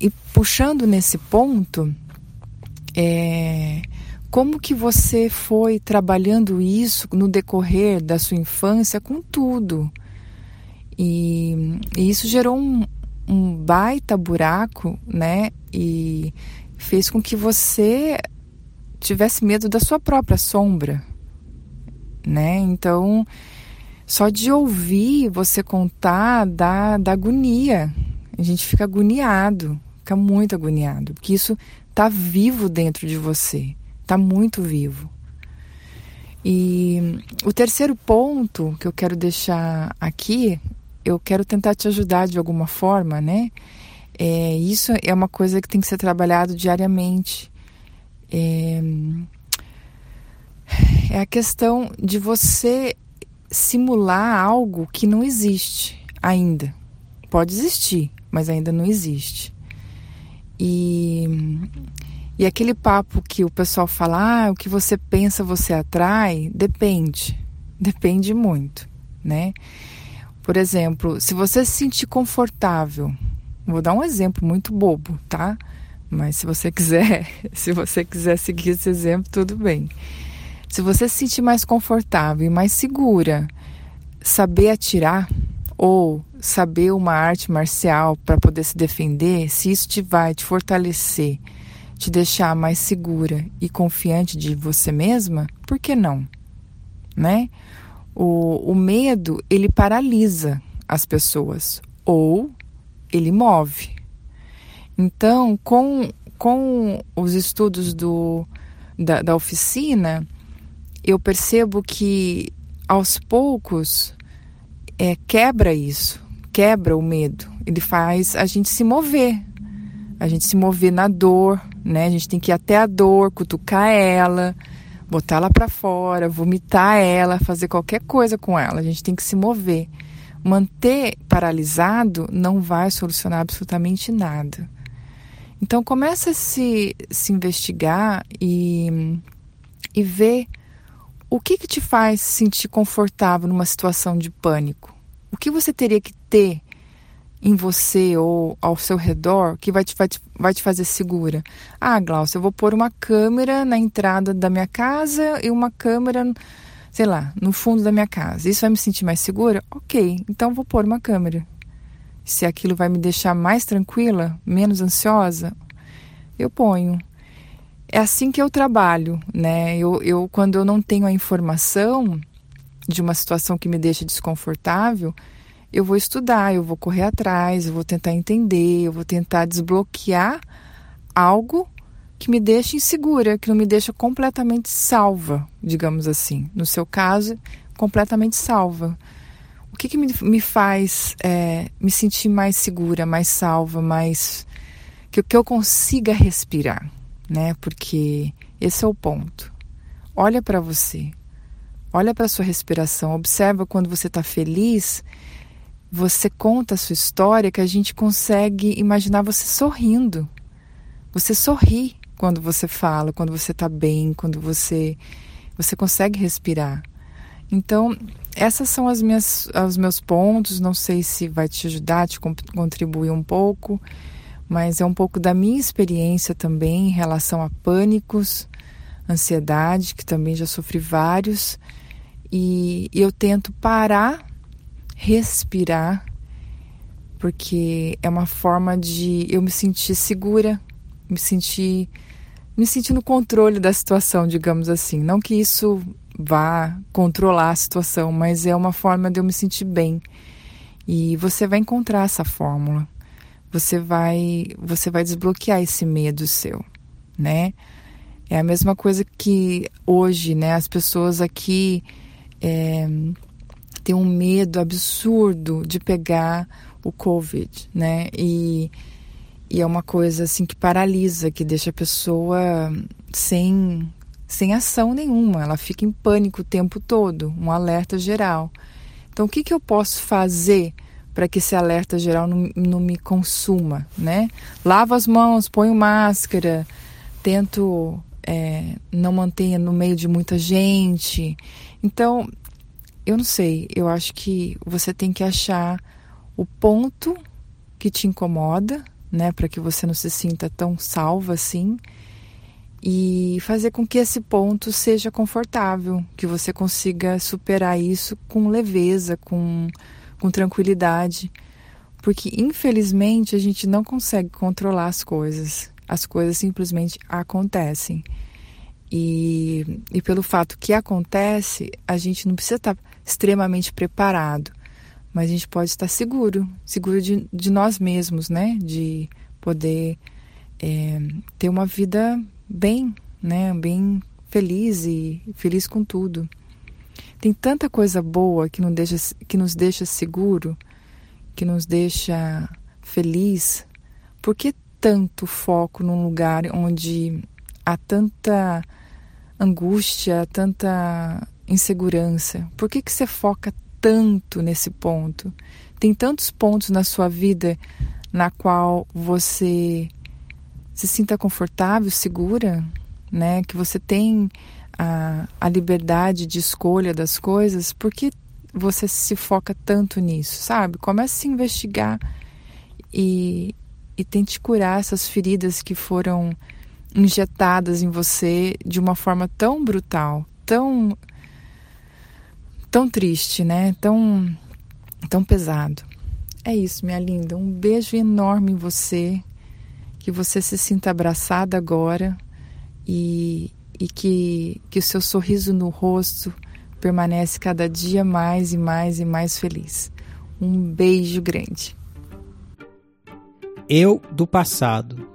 e puxando nesse ponto, é, como que você foi trabalhando isso no decorrer da sua infância com tudo? E, e isso gerou um, um baita buraco, né? E fez com que você tivesse medo da sua própria sombra, né? Então, só de ouvir você contar dá, dá agonia. A gente fica agoniado, fica muito agoniado, porque isso tá vivo dentro de você, tá muito vivo. E o terceiro ponto que eu quero deixar aqui, eu quero tentar te ajudar de alguma forma, né? É, isso é uma coisa que tem que ser trabalhado diariamente. É, é a questão de você simular algo que não existe ainda. Pode existir, mas ainda não existe. E, e aquele papo que o pessoal fala, ah, o que você pensa você atrai, depende. Depende muito, né? Por exemplo, se você se sentir confortável, vou dar um exemplo muito bobo, tá? Mas se você quiser, se você quiser seguir esse exemplo, tudo bem. Se você se sentir mais confortável e mais segura, saber atirar ou saber uma arte marcial para poder se defender, se isso te vai te fortalecer, te deixar mais segura e confiante de você mesma, por que não? Né? O, o medo, ele paralisa as pessoas ou ele move. Então, com, com os estudos do, da, da oficina, eu percebo que aos poucos é, quebra isso, quebra o medo. Ele faz a gente se mover, a gente se mover na dor, né? A gente tem que ir até a dor, cutucar ela, botar ela para fora, vomitar ela, fazer qualquer coisa com ela. A gente tem que se mover. Manter paralisado não vai solucionar absolutamente nada. Então começa a se, se investigar e, e ver o que, que te faz se sentir confortável numa situação de pânico? O que você teria que ter em você ou ao seu redor que vai te, vai te, vai te fazer segura? Ah, Glaucia, eu vou pôr uma câmera na entrada da minha casa e uma câmera, sei lá, no fundo da minha casa. Isso vai me sentir mais segura? Ok, então vou pôr uma câmera. Se aquilo vai me deixar mais tranquila, menos ansiosa, eu ponho é assim que eu trabalho, né? Eu, eu, quando eu não tenho a informação de uma situação que me deixa desconfortável, eu vou estudar, eu vou correr atrás, eu vou tentar entender, eu vou tentar desbloquear algo que me deixa insegura, que não me deixa completamente salva, digamos assim. No seu caso, completamente salva. O que, que me, me faz é, me sentir mais segura, mais salva, mais. que, que eu consiga respirar? né? Porque esse é o ponto. Olha para você, olha para sua respiração, observa quando você está feliz, você conta a sua história que a gente consegue imaginar você sorrindo. Você sorri quando você fala, quando você está bem, quando você você consegue respirar. Então, essas são as minhas, os meus pontos. Não sei se vai te ajudar, te contribuir um pouco mas é um pouco da minha experiência também em relação a pânicos, ansiedade, que também já sofri vários, e eu tento parar, respirar, porque é uma forma de eu me sentir segura, me sentir me sentir no controle da situação, digamos assim. Não que isso vá controlar a situação, mas é uma forma de eu me sentir bem. E você vai encontrar essa fórmula você vai você vai desbloquear esse medo seu, né? É a mesma coisa que hoje, né? As pessoas aqui é, têm um medo absurdo de pegar o Covid, né? E, e é uma coisa assim que paralisa, que deixa a pessoa sem sem ação nenhuma, ela fica em pânico o tempo todo, um alerta geral. Então, o que, que eu posso fazer para que esse alerta geral não, não me consuma, né? Lavo as mãos, ponho máscara, tento é, não manter no meio de muita gente. Então, eu não sei, eu acho que você tem que achar o ponto que te incomoda, né, para que você não se sinta tão salva assim e fazer com que esse ponto seja confortável, que você consiga superar isso com leveza, com, com tranquilidade. Porque, infelizmente, a gente não consegue controlar as coisas. As coisas simplesmente acontecem. E, e pelo fato que acontece, a gente não precisa estar extremamente preparado, mas a gente pode estar seguro seguro de, de nós mesmos, né? De poder é, ter uma vida bem, né? Bem feliz e feliz com tudo. Tem tanta coisa boa que nos deixa, que nos deixa seguro, que nos deixa feliz. Por que tanto foco num lugar onde há tanta angústia, tanta insegurança? Por que, que você foca tanto nesse ponto? Tem tantos pontos na sua vida na qual você se sinta confortável, segura, né? Que você tem a, a liberdade de escolha das coisas, por que você se foca tanto nisso, sabe? Comece a se investigar e, e tente curar essas feridas que foram injetadas em você de uma forma tão brutal, tão tão triste, né? Tão tão pesado. É isso, minha linda. Um beijo enorme em você que você se sinta abraçada agora e, e que, que o seu sorriso no rosto permanece cada dia mais e mais e mais feliz. Um beijo grande. Eu do passado.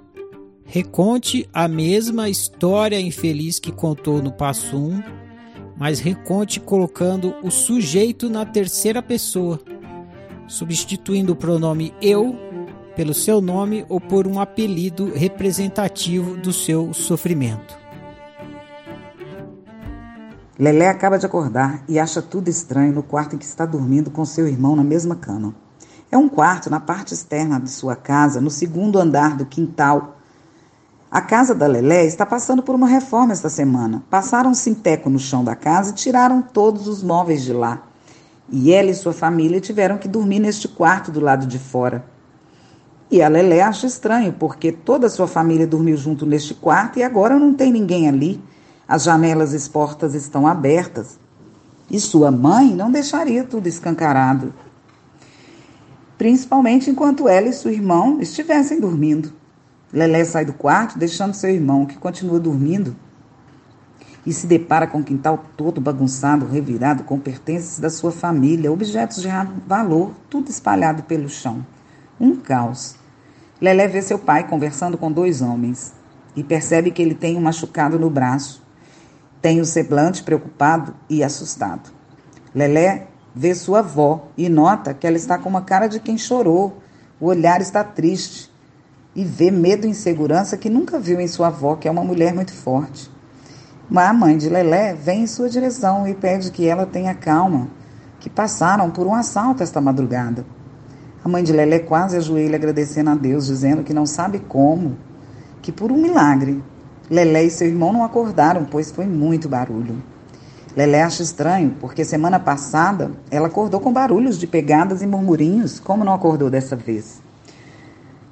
Reconte a mesma história infeliz que contou no passo 1, mas reconte colocando o sujeito na terceira pessoa, substituindo o pronome eu pelo seu nome ou por um apelido representativo do seu sofrimento. Lelé acaba de acordar e acha tudo estranho no quarto em que está dormindo com seu irmão na mesma cama. É um quarto na parte externa de sua casa, no segundo andar do quintal. A casa da Lelé está passando por uma reforma esta semana. Passaram sinteco no chão da casa e tiraram todos os móveis de lá. E ela e sua família tiveram que dormir neste quarto do lado de fora. E a Lelé acha estranho, porque toda a sua família dormiu junto neste quarto e agora não tem ninguém ali. As janelas e as portas estão abertas. E sua mãe não deixaria tudo escancarado. Principalmente enquanto ela e seu irmão estivessem dormindo. Lelé sai do quarto, deixando seu irmão, que continua dormindo, e se depara com o quintal todo bagunçado, revirado com pertences da sua família, objetos de valor, tudo espalhado pelo chão. Um caos. Lelé vê seu pai conversando com dois homens e percebe que ele tem um machucado no braço. Tem o semblante preocupado e assustado. Lelé vê sua avó e nota que ela está com uma cara de quem chorou. O olhar está triste e vê medo e insegurança que nunca viu em sua avó, que é uma mulher muito forte. Mas a mãe de Lelé vem em sua direção e pede que ela tenha calma, que passaram por um assalto esta madrugada. A mãe de Lelé quase ajoelha agradecendo a Deus, dizendo que não sabe como, que por um milagre Lelé e seu irmão não acordaram, pois foi muito barulho. Lelé acha estranho, porque semana passada ela acordou com barulhos de pegadas e murmurinhos, como não acordou dessa vez.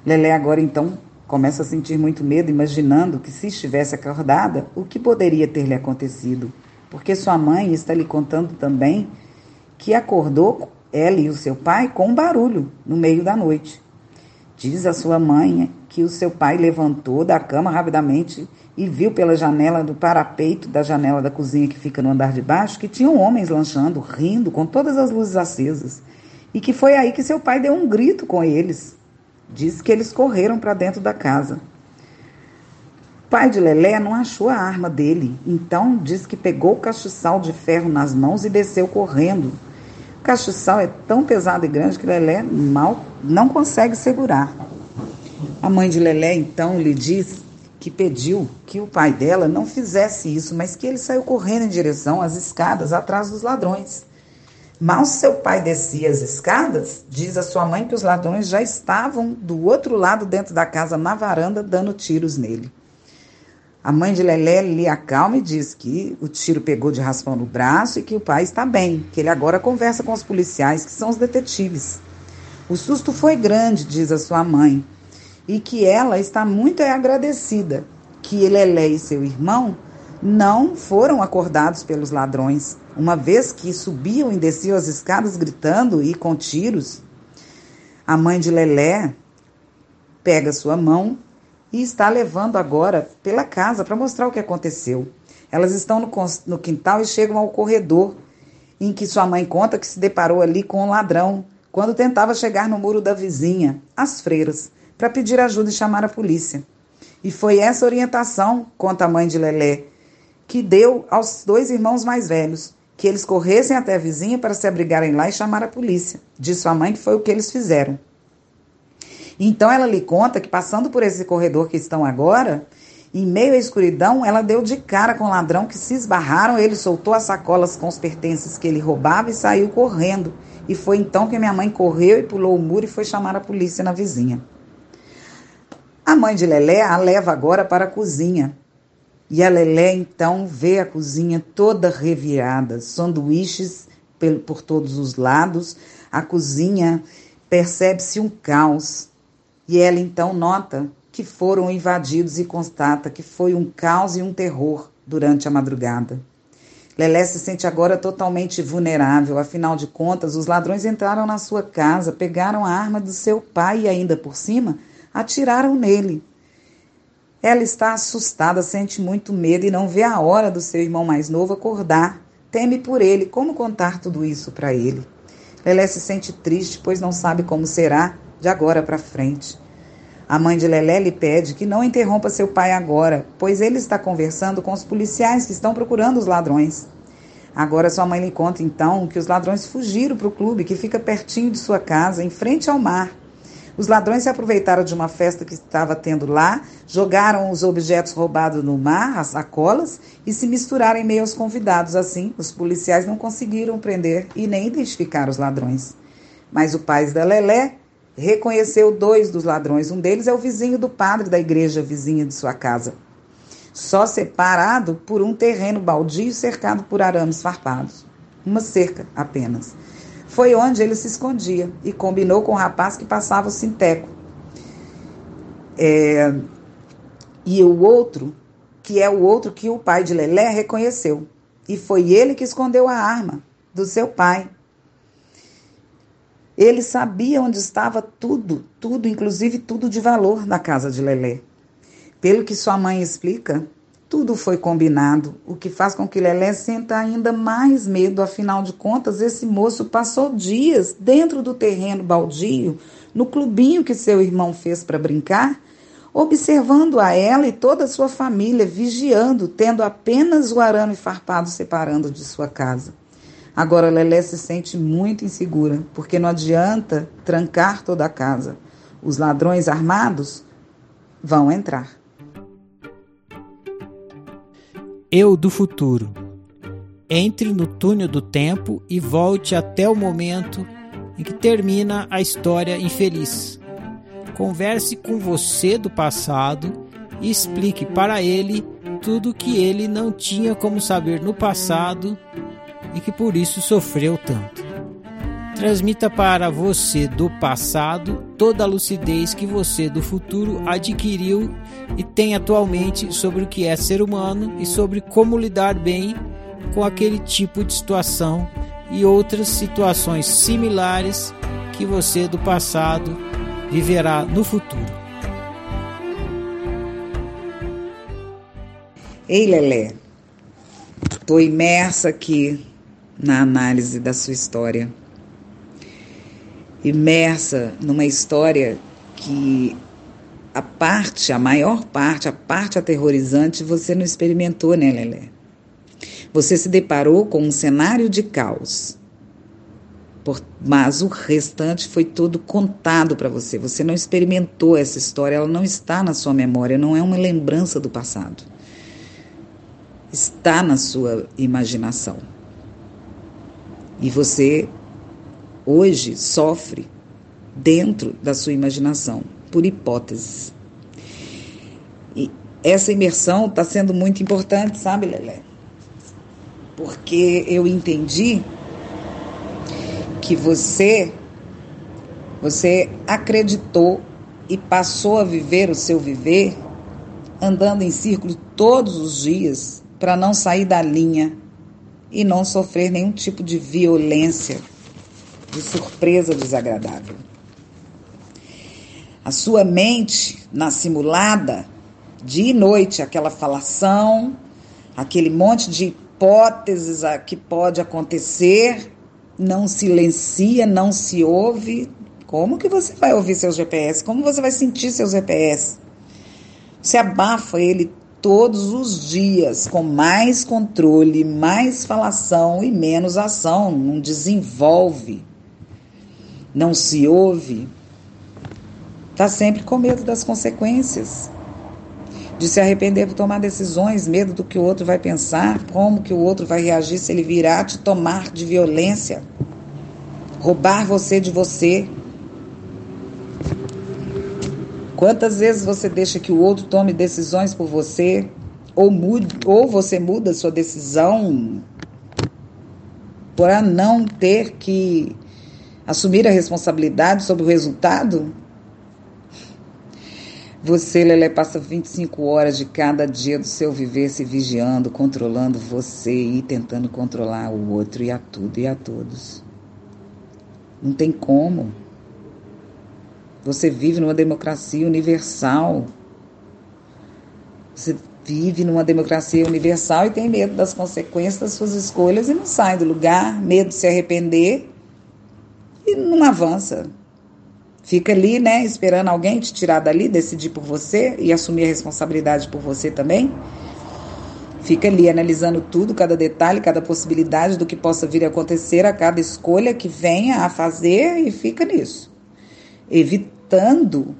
Lelé agora então começa a sentir muito medo, imaginando que se estivesse acordada, o que poderia ter lhe acontecido, porque sua mãe está lhe contando também que acordou ela e o seu pai com um barulho no meio da noite. Diz a sua mãe que o seu pai levantou da cama rapidamente e viu pela janela do parapeito da janela da cozinha que fica no andar de baixo que tinham homens lanchando, rindo, com todas as luzes acesas. E que foi aí que seu pai deu um grito com eles. Diz que eles correram para dentro da casa. O pai de Lelé não achou a arma dele, então diz que pegou o castiçal de ferro nas mãos e desceu correndo castiçal é tão pesado e grande que Lelé mal não consegue segurar. A mãe de Lelé então lhe diz que pediu que o pai dela não fizesse isso, mas que ele saiu correndo em direção às escadas atrás dos ladrões. Mal seu pai descia as escadas, diz a sua mãe que os ladrões já estavam do outro lado dentro da casa, na varanda, dando tiros nele. A mãe de Lelé lhe acalma e diz que o tiro pegou de raspão no braço e que o pai está bem, que ele agora conversa com os policiais, que são os detetives. O susto foi grande, diz a sua mãe, e que ela está muito agradecida que Lelé e seu irmão não foram acordados pelos ladrões, uma vez que subiam e desciam as escadas gritando e com tiros. A mãe de Lelé pega sua mão e está levando agora pela casa para mostrar o que aconteceu. Elas estão no, no quintal e chegam ao corredor em que sua mãe conta que se deparou ali com um ladrão quando tentava chegar no muro da vizinha, as freiras, para pedir ajuda e chamar a polícia. E foi essa orientação, conta a mãe de Lelé, que deu aos dois irmãos mais velhos, que eles corressem até a vizinha para se abrigarem lá e chamar a polícia. Diz sua mãe que foi o que eles fizeram. Então ela lhe conta que passando por esse corredor que estão agora, em meio à escuridão, ela deu de cara com o ladrão que se esbarraram, ele soltou as sacolas com os pertences que ele roubava e saiu correndo. E foi então que minha mãe correu e pulou o muro e foi chamar a polícia na vizinha. A mãe de Lelé a leva agora para a cozinha, e a Lelé então vê a cozinha toda revirada, sanduíches por todos os lados. A cozinha percebe-se um caos. E ela então nota que foram invadidos e constata que foi um caos e um terror durante a madrugada. Lelé se sente agora totalmente vulnerável, afinal de contas, os ladrões entraram na sua casa, pegaram a arma do seu pai e, ainda por cima, atiraram nele. Ela está assustada, sente muito medo e não vê a hora do seu irmão mais novo acordar. Teme por ele. Como contar tudo isso para ele? Lelé se sente triste, pois não sabe como será de agora para frente. A mãe de Lelé lhe pede que não interrompa seu pai agora, pois ele está conversando com os policiais que estão procurando os ladrões. Agora sua mãe lhe conta então que os ladrões fugiram para o clube que fica pertinho de sua casa, em frente ao mar. Os ladrões se aproveitaram de uma festa que estava tendo lá, jogaram os objetos roubados no mar, as sacolas, e se misturaram em meio aos convidados. Assim, os policiais não conseguiram prender e nem identificar os ladrões. Mas o pai da Lelé reconheceu dois dos ladrões. Um deles é o vizinho do padre da igreja vizinha de sua casa, só separado por um terreno baldio cercado por arames farpados. Uma cerca apenas. Foi onde ele se escondia e combinou com o rapaz que passava o sinteco. É, e o outro, que é o outro que o pai de Lelé reconheceu. E foi ele que escondeu a arma do seu pai. Ele sabia onde estava tudo, tudo, inclusive tudo de valor na casa de Lelé. Pelo que sua mãe explica, tudo foi combinado, o que faz com que Lelé sinta ainda mais medo, afinal de contas, esse moço passou dias dentro do terreno baldio, no clubinho que seu irmão fez para brincar, observando a ela e toda a sua família, vigiando, tendo apenas o arame farpado separando de sua casa. Agora Lelé se sente muito insegura, porque não adianta trancar toda a casa. Os ladrões armados vão entrar. Eu do futuro. Entre no túnel do tempo e volte até o momento em que termina a história infeliz. Converse com você do passado e explique para ele tudo que ele não tinha como saber no passado e que por isso sofreu tanto. Transmita para você do passado toda a lucidez que você do futuro adquiriu e tem atualmente sobre o que é ser humano e sobre como lidar bem com aquele tipo de situação e outras situações similares que você do passado viverá no futuro. Ei, Lelé, estou imersa aqui na análise da sua história imersa numa história que a parte, a maior parte, a parte aterrorizante você não experimentou, né, Lelé? Você se deparou com um cenário de caos. Por, mas o restante foi todo contado para você. Você não experimentou essa história, ela não está na sua memória, não é uma lembrança do passado. Está na sua imaginação. E você hoje sofre dentro da sua imaginação, por hipóteses. E essa imersão está sendo muito importante, sabe, Lelé? Porque eu entendi que você você acreditou e passou a viver o seu viver andando em círculo todos os dias para não sair da linha e não sofrer nenhum tipo de violência, de surpresa desagradável. A sua mente, na simulada, dia e noite, aquela falação, aquele monte de hipóteses que pode acontecer, não silencia, não se ouve. Como que você vai ouvir seu GPS? Como você vai sentir seu GPS? Você abafa ele todos os dias com mais controle, mais falação e menos ação. Não desenvolve, não se ouve. Está sempre com medo das consequências de se arrepender por tomar decisões, medo do que o outro vai pensar, como que o outro vai reagir se ele virar te tomar de violência, roubar você de você. Quantas vezes você deixa que o outro tome decisões por você, ou, mude, ou você muda sua decisão para não ter que assumir a responsabilidade sobre o resultado? Você, Lelé, passa 25 horas de cada dia do seu viver se vigiando, controlando você e tentando controlar o outro e a tudo e a todos. Não tem como. Você vive numa democracia universal. Você vive numa democracia universal e tem medo das consequências das suas escolhas e não sai do lugar, medo de se arrepender e não avança. Fica ali, né, esperando alguém te tirar dali, decidir por você e assumir a responsabilidade por você também. Fica ali analisando tudo, cada detalhe, cada possibilidade do que possa vir a acontecer a cada escolha que venha a fazer e fica nisso. Evitando,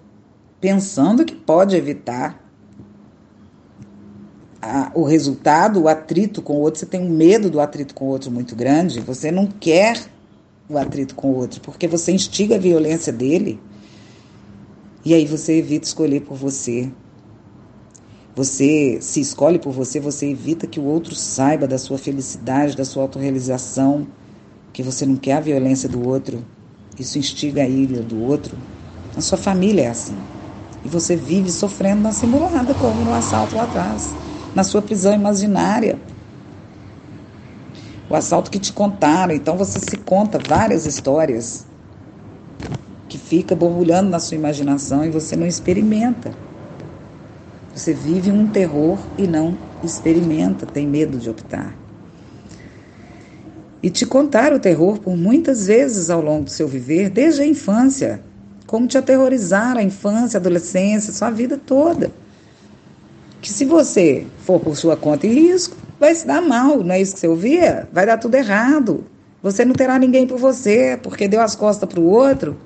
pensando que pode evitar a, o resultado, o atrito com o outro. Você tem um medo do atrito com o outro muito grande, você não quer o atrito com o outro, porque você instiga a violência dele e aí você evita escolher por você. Você se escolhe por você, você evita que o outro saiba da sua felicidade, da sua autorrealização, que você não quer a violência do outro. Isso instiga a ira do outro. A sua família é assim. E você vive sofrendo na simulada, como no assalto lá atrás, na sua prisão imaginária o assalto que te contaram. Então você se conta várias histórias que fica borbulhando na sua imaginação e você não experimenta. Você vive um terror e não experimenta, tem medo de optar. E te contar o terror por muitas vezes ao longo do seu viver, desde a infância. Como te aterrorizar a infância, a adolescência, sua vida toda. Que se você for por sua conta e risco, vai se dar mal, não é isso que você ouvia? Vai dar tudo errado. Você não terá ninguém por você, porque deu as costas para o outro,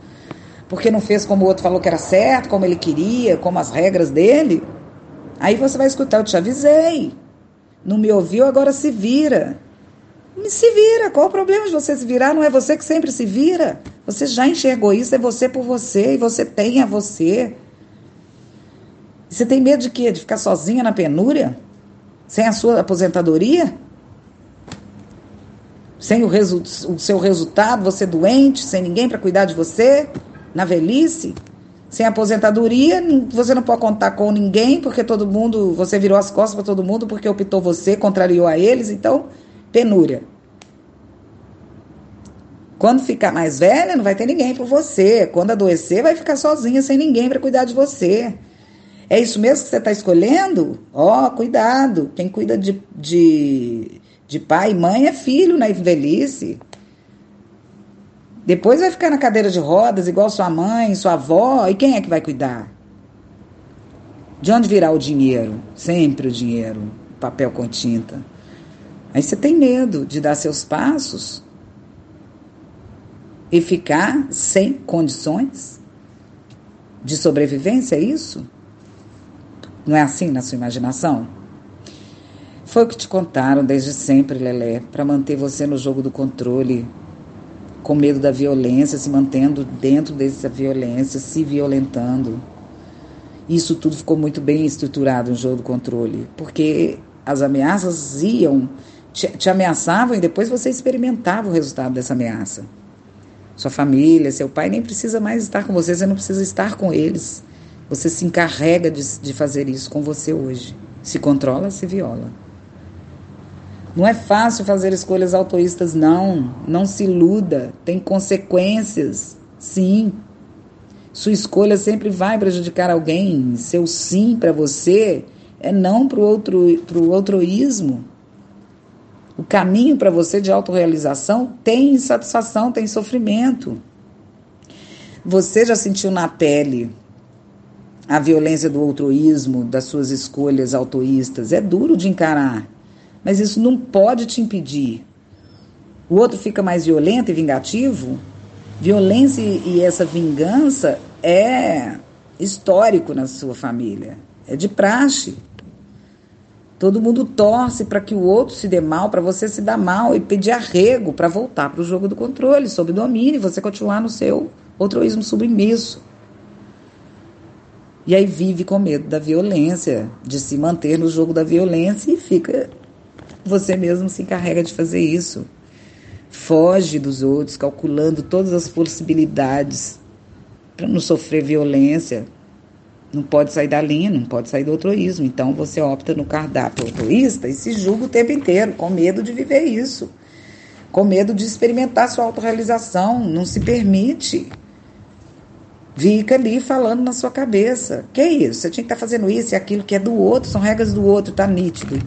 porque não fez como o outro falou que era certo, como ele queria, como as regras dele. Aí você vai escutar, eu te avisei. Não me ouviu, agora se vira. Se vira, qual o problema de você se virar? Não é você que sempre se vira. Você já enxergou isso, é você por você, e você tem a você. Você tem medo de quê? De ficar sozinha na penúria? Sem a sua aposentadoria? Sem o, resu o seu resultado, você doente, sem ninguém para cuidar de você, na velhice? Sem aposentadoria, você não pode contar com ninguém, porque todo mundo, você virou as costas para todo mundo porque optou você, contrariou a eles, então, penúria. Quando ficar mais velha, não vai ter ninguém por você. Quando adoecer, vai ficar sozinha, sem ninguém para cuidar de você. É isso mesmo que você está escolhendo? Ó, oh, cuidado. Quem cuida de, de, de pai e mãe é filho na velhice. Depois vai ficar na cadeira de rodas, igual sua mãe, sua avó. E quem é que vai cuidar? De onde virá o dinheiro? Sempre o dinheiro, papel com tinta. Aí você tem medo de dar seus passos e ficar sem condições de sobrevivência, é isso? Não é assim na sua imaginação? Foi o que te contaram desde sempre, Lelé, para manter você no jogo do controle, com medo da violência, se mantendo dentro dessa violência, se violentando. Isso tudo ficou muito bem estruturado no jogo do controle, porque as ameaças iam, te, te ameaçavam e depois você experimentava o resultado dessa ameaça. Sua família, seu pai nem precisa mais estar com você, você não precisa estar com eles. Você se encarrega de, de fazer isso com você hoje. Se controla, se viola. Não é fácil fazer escolhas autoístas, não. Não se iluda. Tem consequências. Sim. Sua escolha sempre vai prejudicar alguém. Seu sim para você é não para o outro, pro outroísmo. O caminho para você de autorrealização tem insatisfação, tem sofrimento. Você já sentiu na pele a violência do outroísmo, das suas escolhas autoístas. É duro de encarar, mas isso não pode te impedir. O outro fica mais violento e vingativo. Violência e essa vingança é histórico na sua família, é de praxe. Todo mundo torce para que o outro se dê mal, para você se dar mal e pedir arrego para voltar para o jogo do controle, sob domínio, e você continuar no seu outroísmo submisso. E aí vive com medo da violência, de se manter no jogo da violência e fica. Você mesmo se encarrega de fazer isso. Foge dos outros, calculando todas as possibilidades para não sofrer violência, não pode sair da linha, não pode sair do outroísmo. Então você opta no cardápio outroísta e se julga o tempo inteiro, com medo de viver isso. Com medo de experimentar sua autorrealização. Não se permite. Fica ali falando na sua cabeça. Que é isso? Você tinha que estar tá fazendo isso e aquilo que é do outro, são regras do outro, tá nítido.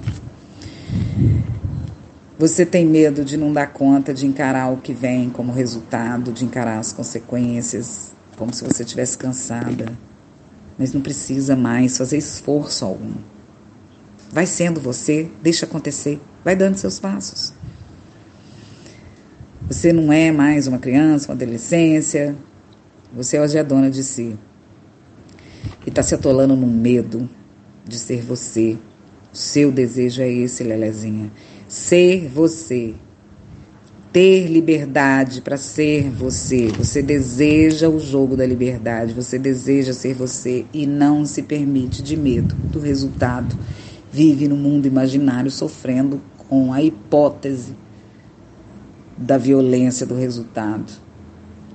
Você tem medo de não dar conta de encarar o que vem como resultado, de encarar as consequências, como se você estivesse cansada mas não precisa mais fazer esforço algum. Vai sendo você, deixa acontecer, vai dando seus passos. Você não é mais uma criança, uma adolescência, você hoje é dona de si. E está se atolando no medo de ser você. O seu desejo é esse, Lelezinha. Ser você ter liberdade para ser você. Você deseja o jogo da liberdade, você deseja ser você e não se permite de medo do resultado. Vive no mundo imaginário sofrendo com a hipótese da violência do resultado,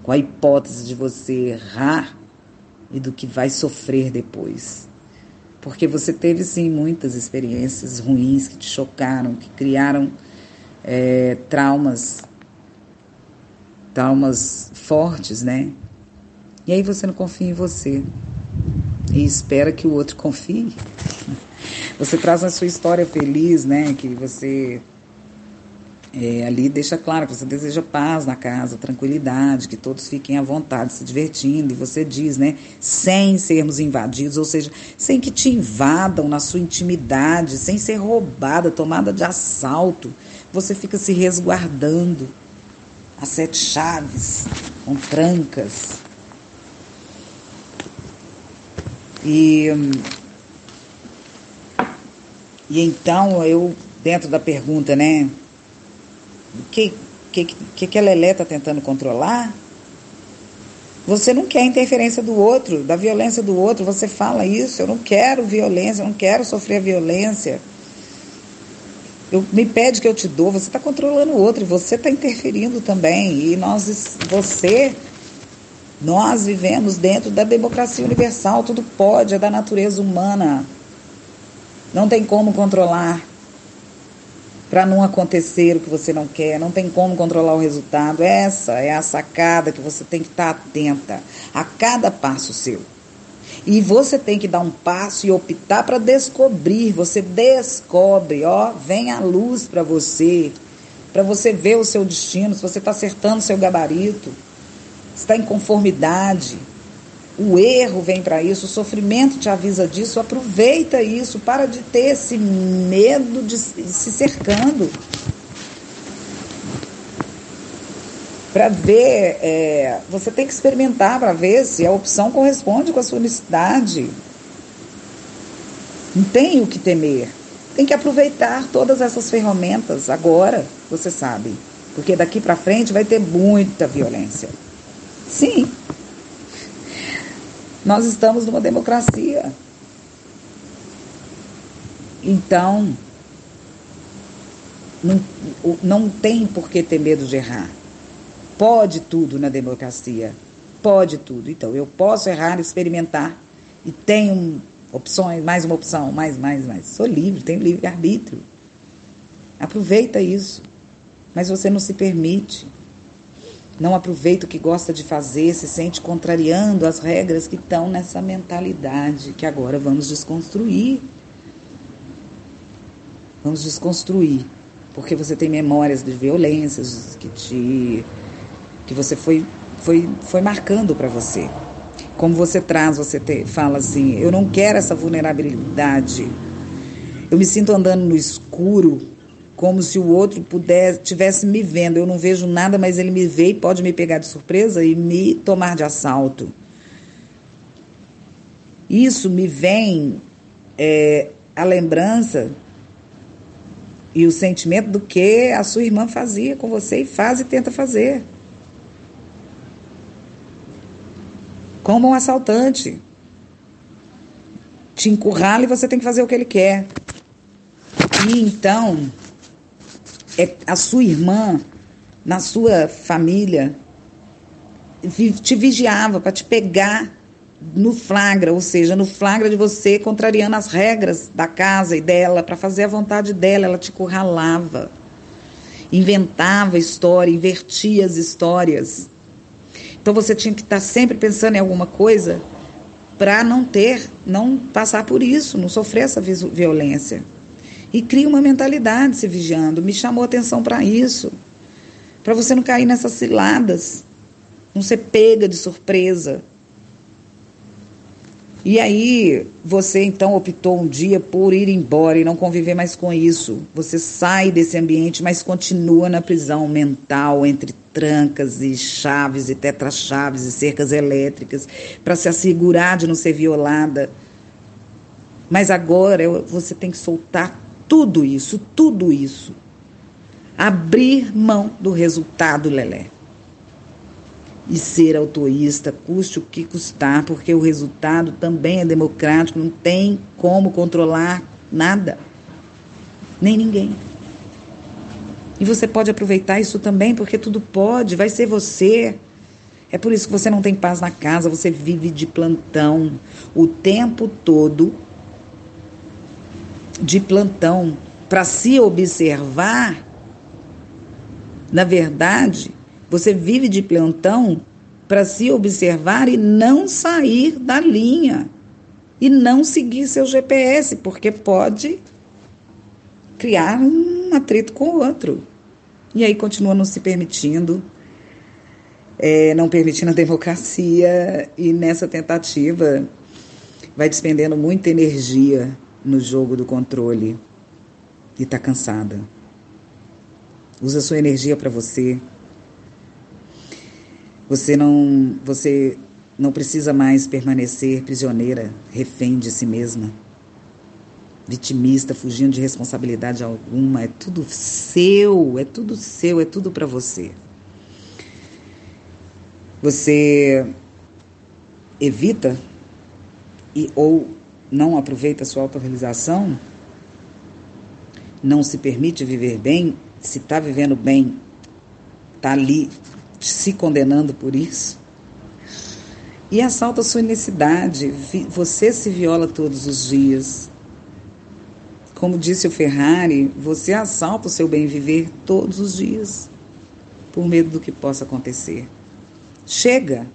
com a hipótese de você errar e do que vai sofrer depois. Porque você teve sim muitas experiências ruins que te chocaram, que criaram é, traumas traumas fortes, né? E aí você não confia em você e espera que o outro confie. Você traz na sua história feliz, né? Que você é, ali deixa claro que você deseja paz na casa, tranquilidade, que todos fiquem à vontade, se divertindo. E você diz, né? Sem sermos invadidos, ou seja, sem que te invadam na sua intimidade, sem ser roubada, tomada de assalto. Você fica se resguardando as sete chaves, com trancas. E, e então eu, dentro da pergunta, né? Que, que, que, que a Lelé está tentando controlar? Você não quer interferência do outro, da violência do outro. Você fala isso, eu não quero violência, eu não quero sofrer violência. Eu, me pede que eu te dou, você está controlando o outro e você está interferindo também. E nós, você, nós vivemos dentro da democracia universal, tudo pode, é da natureza humana. Não tem como controlar para não acontecer o que você não quer, não tem como controlar o resultado. Essa é a sacada que você tem que estar tá atenta a cada passo seu. E você tem que dar um passo e optar para descobrir. Você descobre, ó, vem a luz para você, para você ver o seu destino, se você está acertando o seu gabarito, se está em conformidade. O erro vem para isso, o sofrimento te avisa disso, aproveita isso, para de ter esse medo de se cercando. para ver, é, você tem que experimentar para ver se a opção corresponde com a sua necessidade. Não tem o que temer. Tem que aproveitar todas essas ferramentas agora, você sabe. Porque daqui para frente vai ter muita violência. Sim. Nós estamos numa democracia. Então, não, não tem por que ter medo de errar. Pode tudo na democracia. Pode tudo. Então, eu posso errar, experimentar e tenho opções, mais uma opção, mais, mais, mais. Sou livre, tenho livre-arbítrio. Aproveita isso. Mas você não se permite. Não aproveita o que gosta de fazer, se sente contrariando as regras que estão nessa mentalidade que agora vamos desconstruir. Vamos desconstruir. Porque você tem memórias de violências que te que você foi foi foi marcando para você. Como você traz, você te, fala assim: "Eu não quero essa vulnerabilidade. Eu me sinto andando no escuro, como se o outro pudesse tivesse me vendo. Eu não vejo nada, mas ele me vê e pode me pegar de surpresa e me tomar de assalto. Isso me vem é, a lembrança e o sentimento do que a sua irmã fazia com você e faz e tenta fazer. Como um assaltante. Te encurrala e você tem que fazer o que ele quer. E então, é a sua irmã, na sua família, te vigiava para te pegar no flagra, ou seja, no flagra de você contrariando as regras da casa e dela para fazer a vontade dela, ela te curralava. Inventava história, invertia as histórias. Então você tinha que estar sempre pensando em alguma coisa para não ter, não passar por isso, não sofrer essa violência. E cria uma mentalidade se vigiando. Me chamou atenção para isso. Para você não cair nessas ciladas, não ser pega de surpresa. E aí, você então optou um dia por ir embora e não conviver mais com isso. Você sai desse ambiente, mas continua na prisão mental entre trancas e chaves e tetra-chaves e cercas elétricas para se assegurar de não ser violada. Mas agora você tem que soltar tudo isso, tudo isso. Abrir mão do resultado, Lelé e ser autoísta, custe o que custar, porque o resultado também é democrático, não tem como controlar nada, nem ninguém. E você pode aproveitar isso também, porque tudo pode, vai ser você. É por isso que você não tem paz na casa, você vive de plantão o tempo todo de plantão para se observar. Na verdade, você vive de plantão para se observar e não sair da linha. E não seguir seu GPS, porque pode criar um atrito com o outro. E aí continua não se permitindo, é, não permitindo a democracia, e nessa tentativa vai despendendo muita energia no jogo do controle e está cansada. Usa sua energia para você, você não, você não precisa mais permanecer prisioneira, refém de si mesma, vitimista, fugindo de responsabilidade alguma. É tudo seu, é tudo seu, é tudo para você. Você evita e ou não aproveita sua autorrealização, não se permite viver bem, se está vivendo bem, está ali se condenando por isso. E assalta sua unicidade. Você se viola todos os dias. Como disse o Ferrari, você assalta o seu bem viver todos os dias, por medo do que possa acontecer. Chega.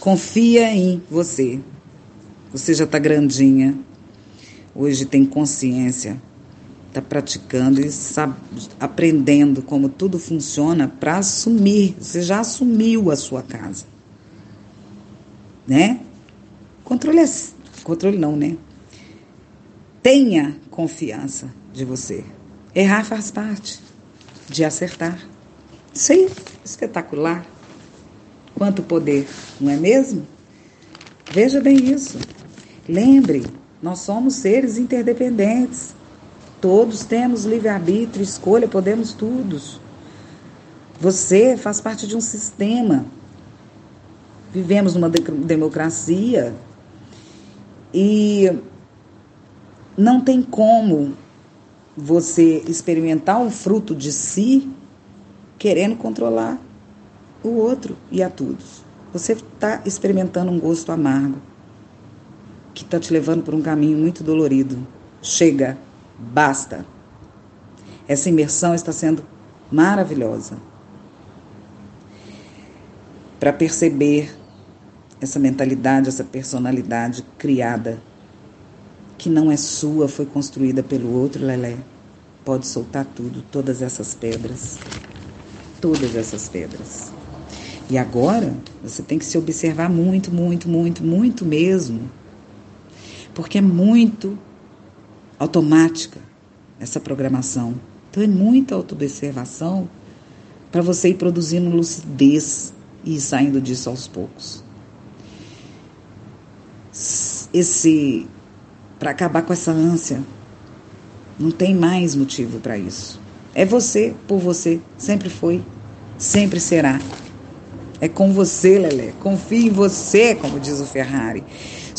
Confia em você. Você já está grandinha. Hoje tem consciência está praticando e sabe, aprendendo como tudo funciona para assumir. Você já assumiu a sua casa. Né? Controle é, controle não, né? Tenha confiança de você. Errar faz parte de acertar. Isso aí, espetacular. Quanto poder, não é mesmo? Veja bem isso. Lembre, nós somos seres interdependentes. Todos temos livre-arbítrio, escolha, podemos todos. Você faz parte de um sistema. Vivemos numa democracia e não tem como você experimentar o fruto de si querendo controlar o outro e a todos. Você está experimentando um gosto amargo que está te levando por um caminho muito dolorido. Chega, basta. Essa imersão está sendo maravilhosa para perceber essa mentalidade, essa personalidade criada que não é sua, foi construída pelo outro, Lelé. Pode soltar tudo, todas essas pedras todas essas pedras. E agora você tem que se observar muito, muito, muito, muito mesmo. Porque é muito automática essa programação. Então é muita autoobservação para você ir produzindo lucidez e ir saindo disso aos poucos. Esse para acabar com essa ânsia, não tem mais motivo para isso. É você por você, sempre foi, sempre será. É com você, Lelé. Confie em você, como diz o Ferrari.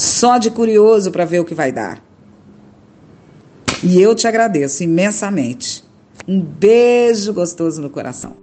Só de curioso para ver o que vai dar. E eu te agradeço imensamente. Um beijo gostoso no coração.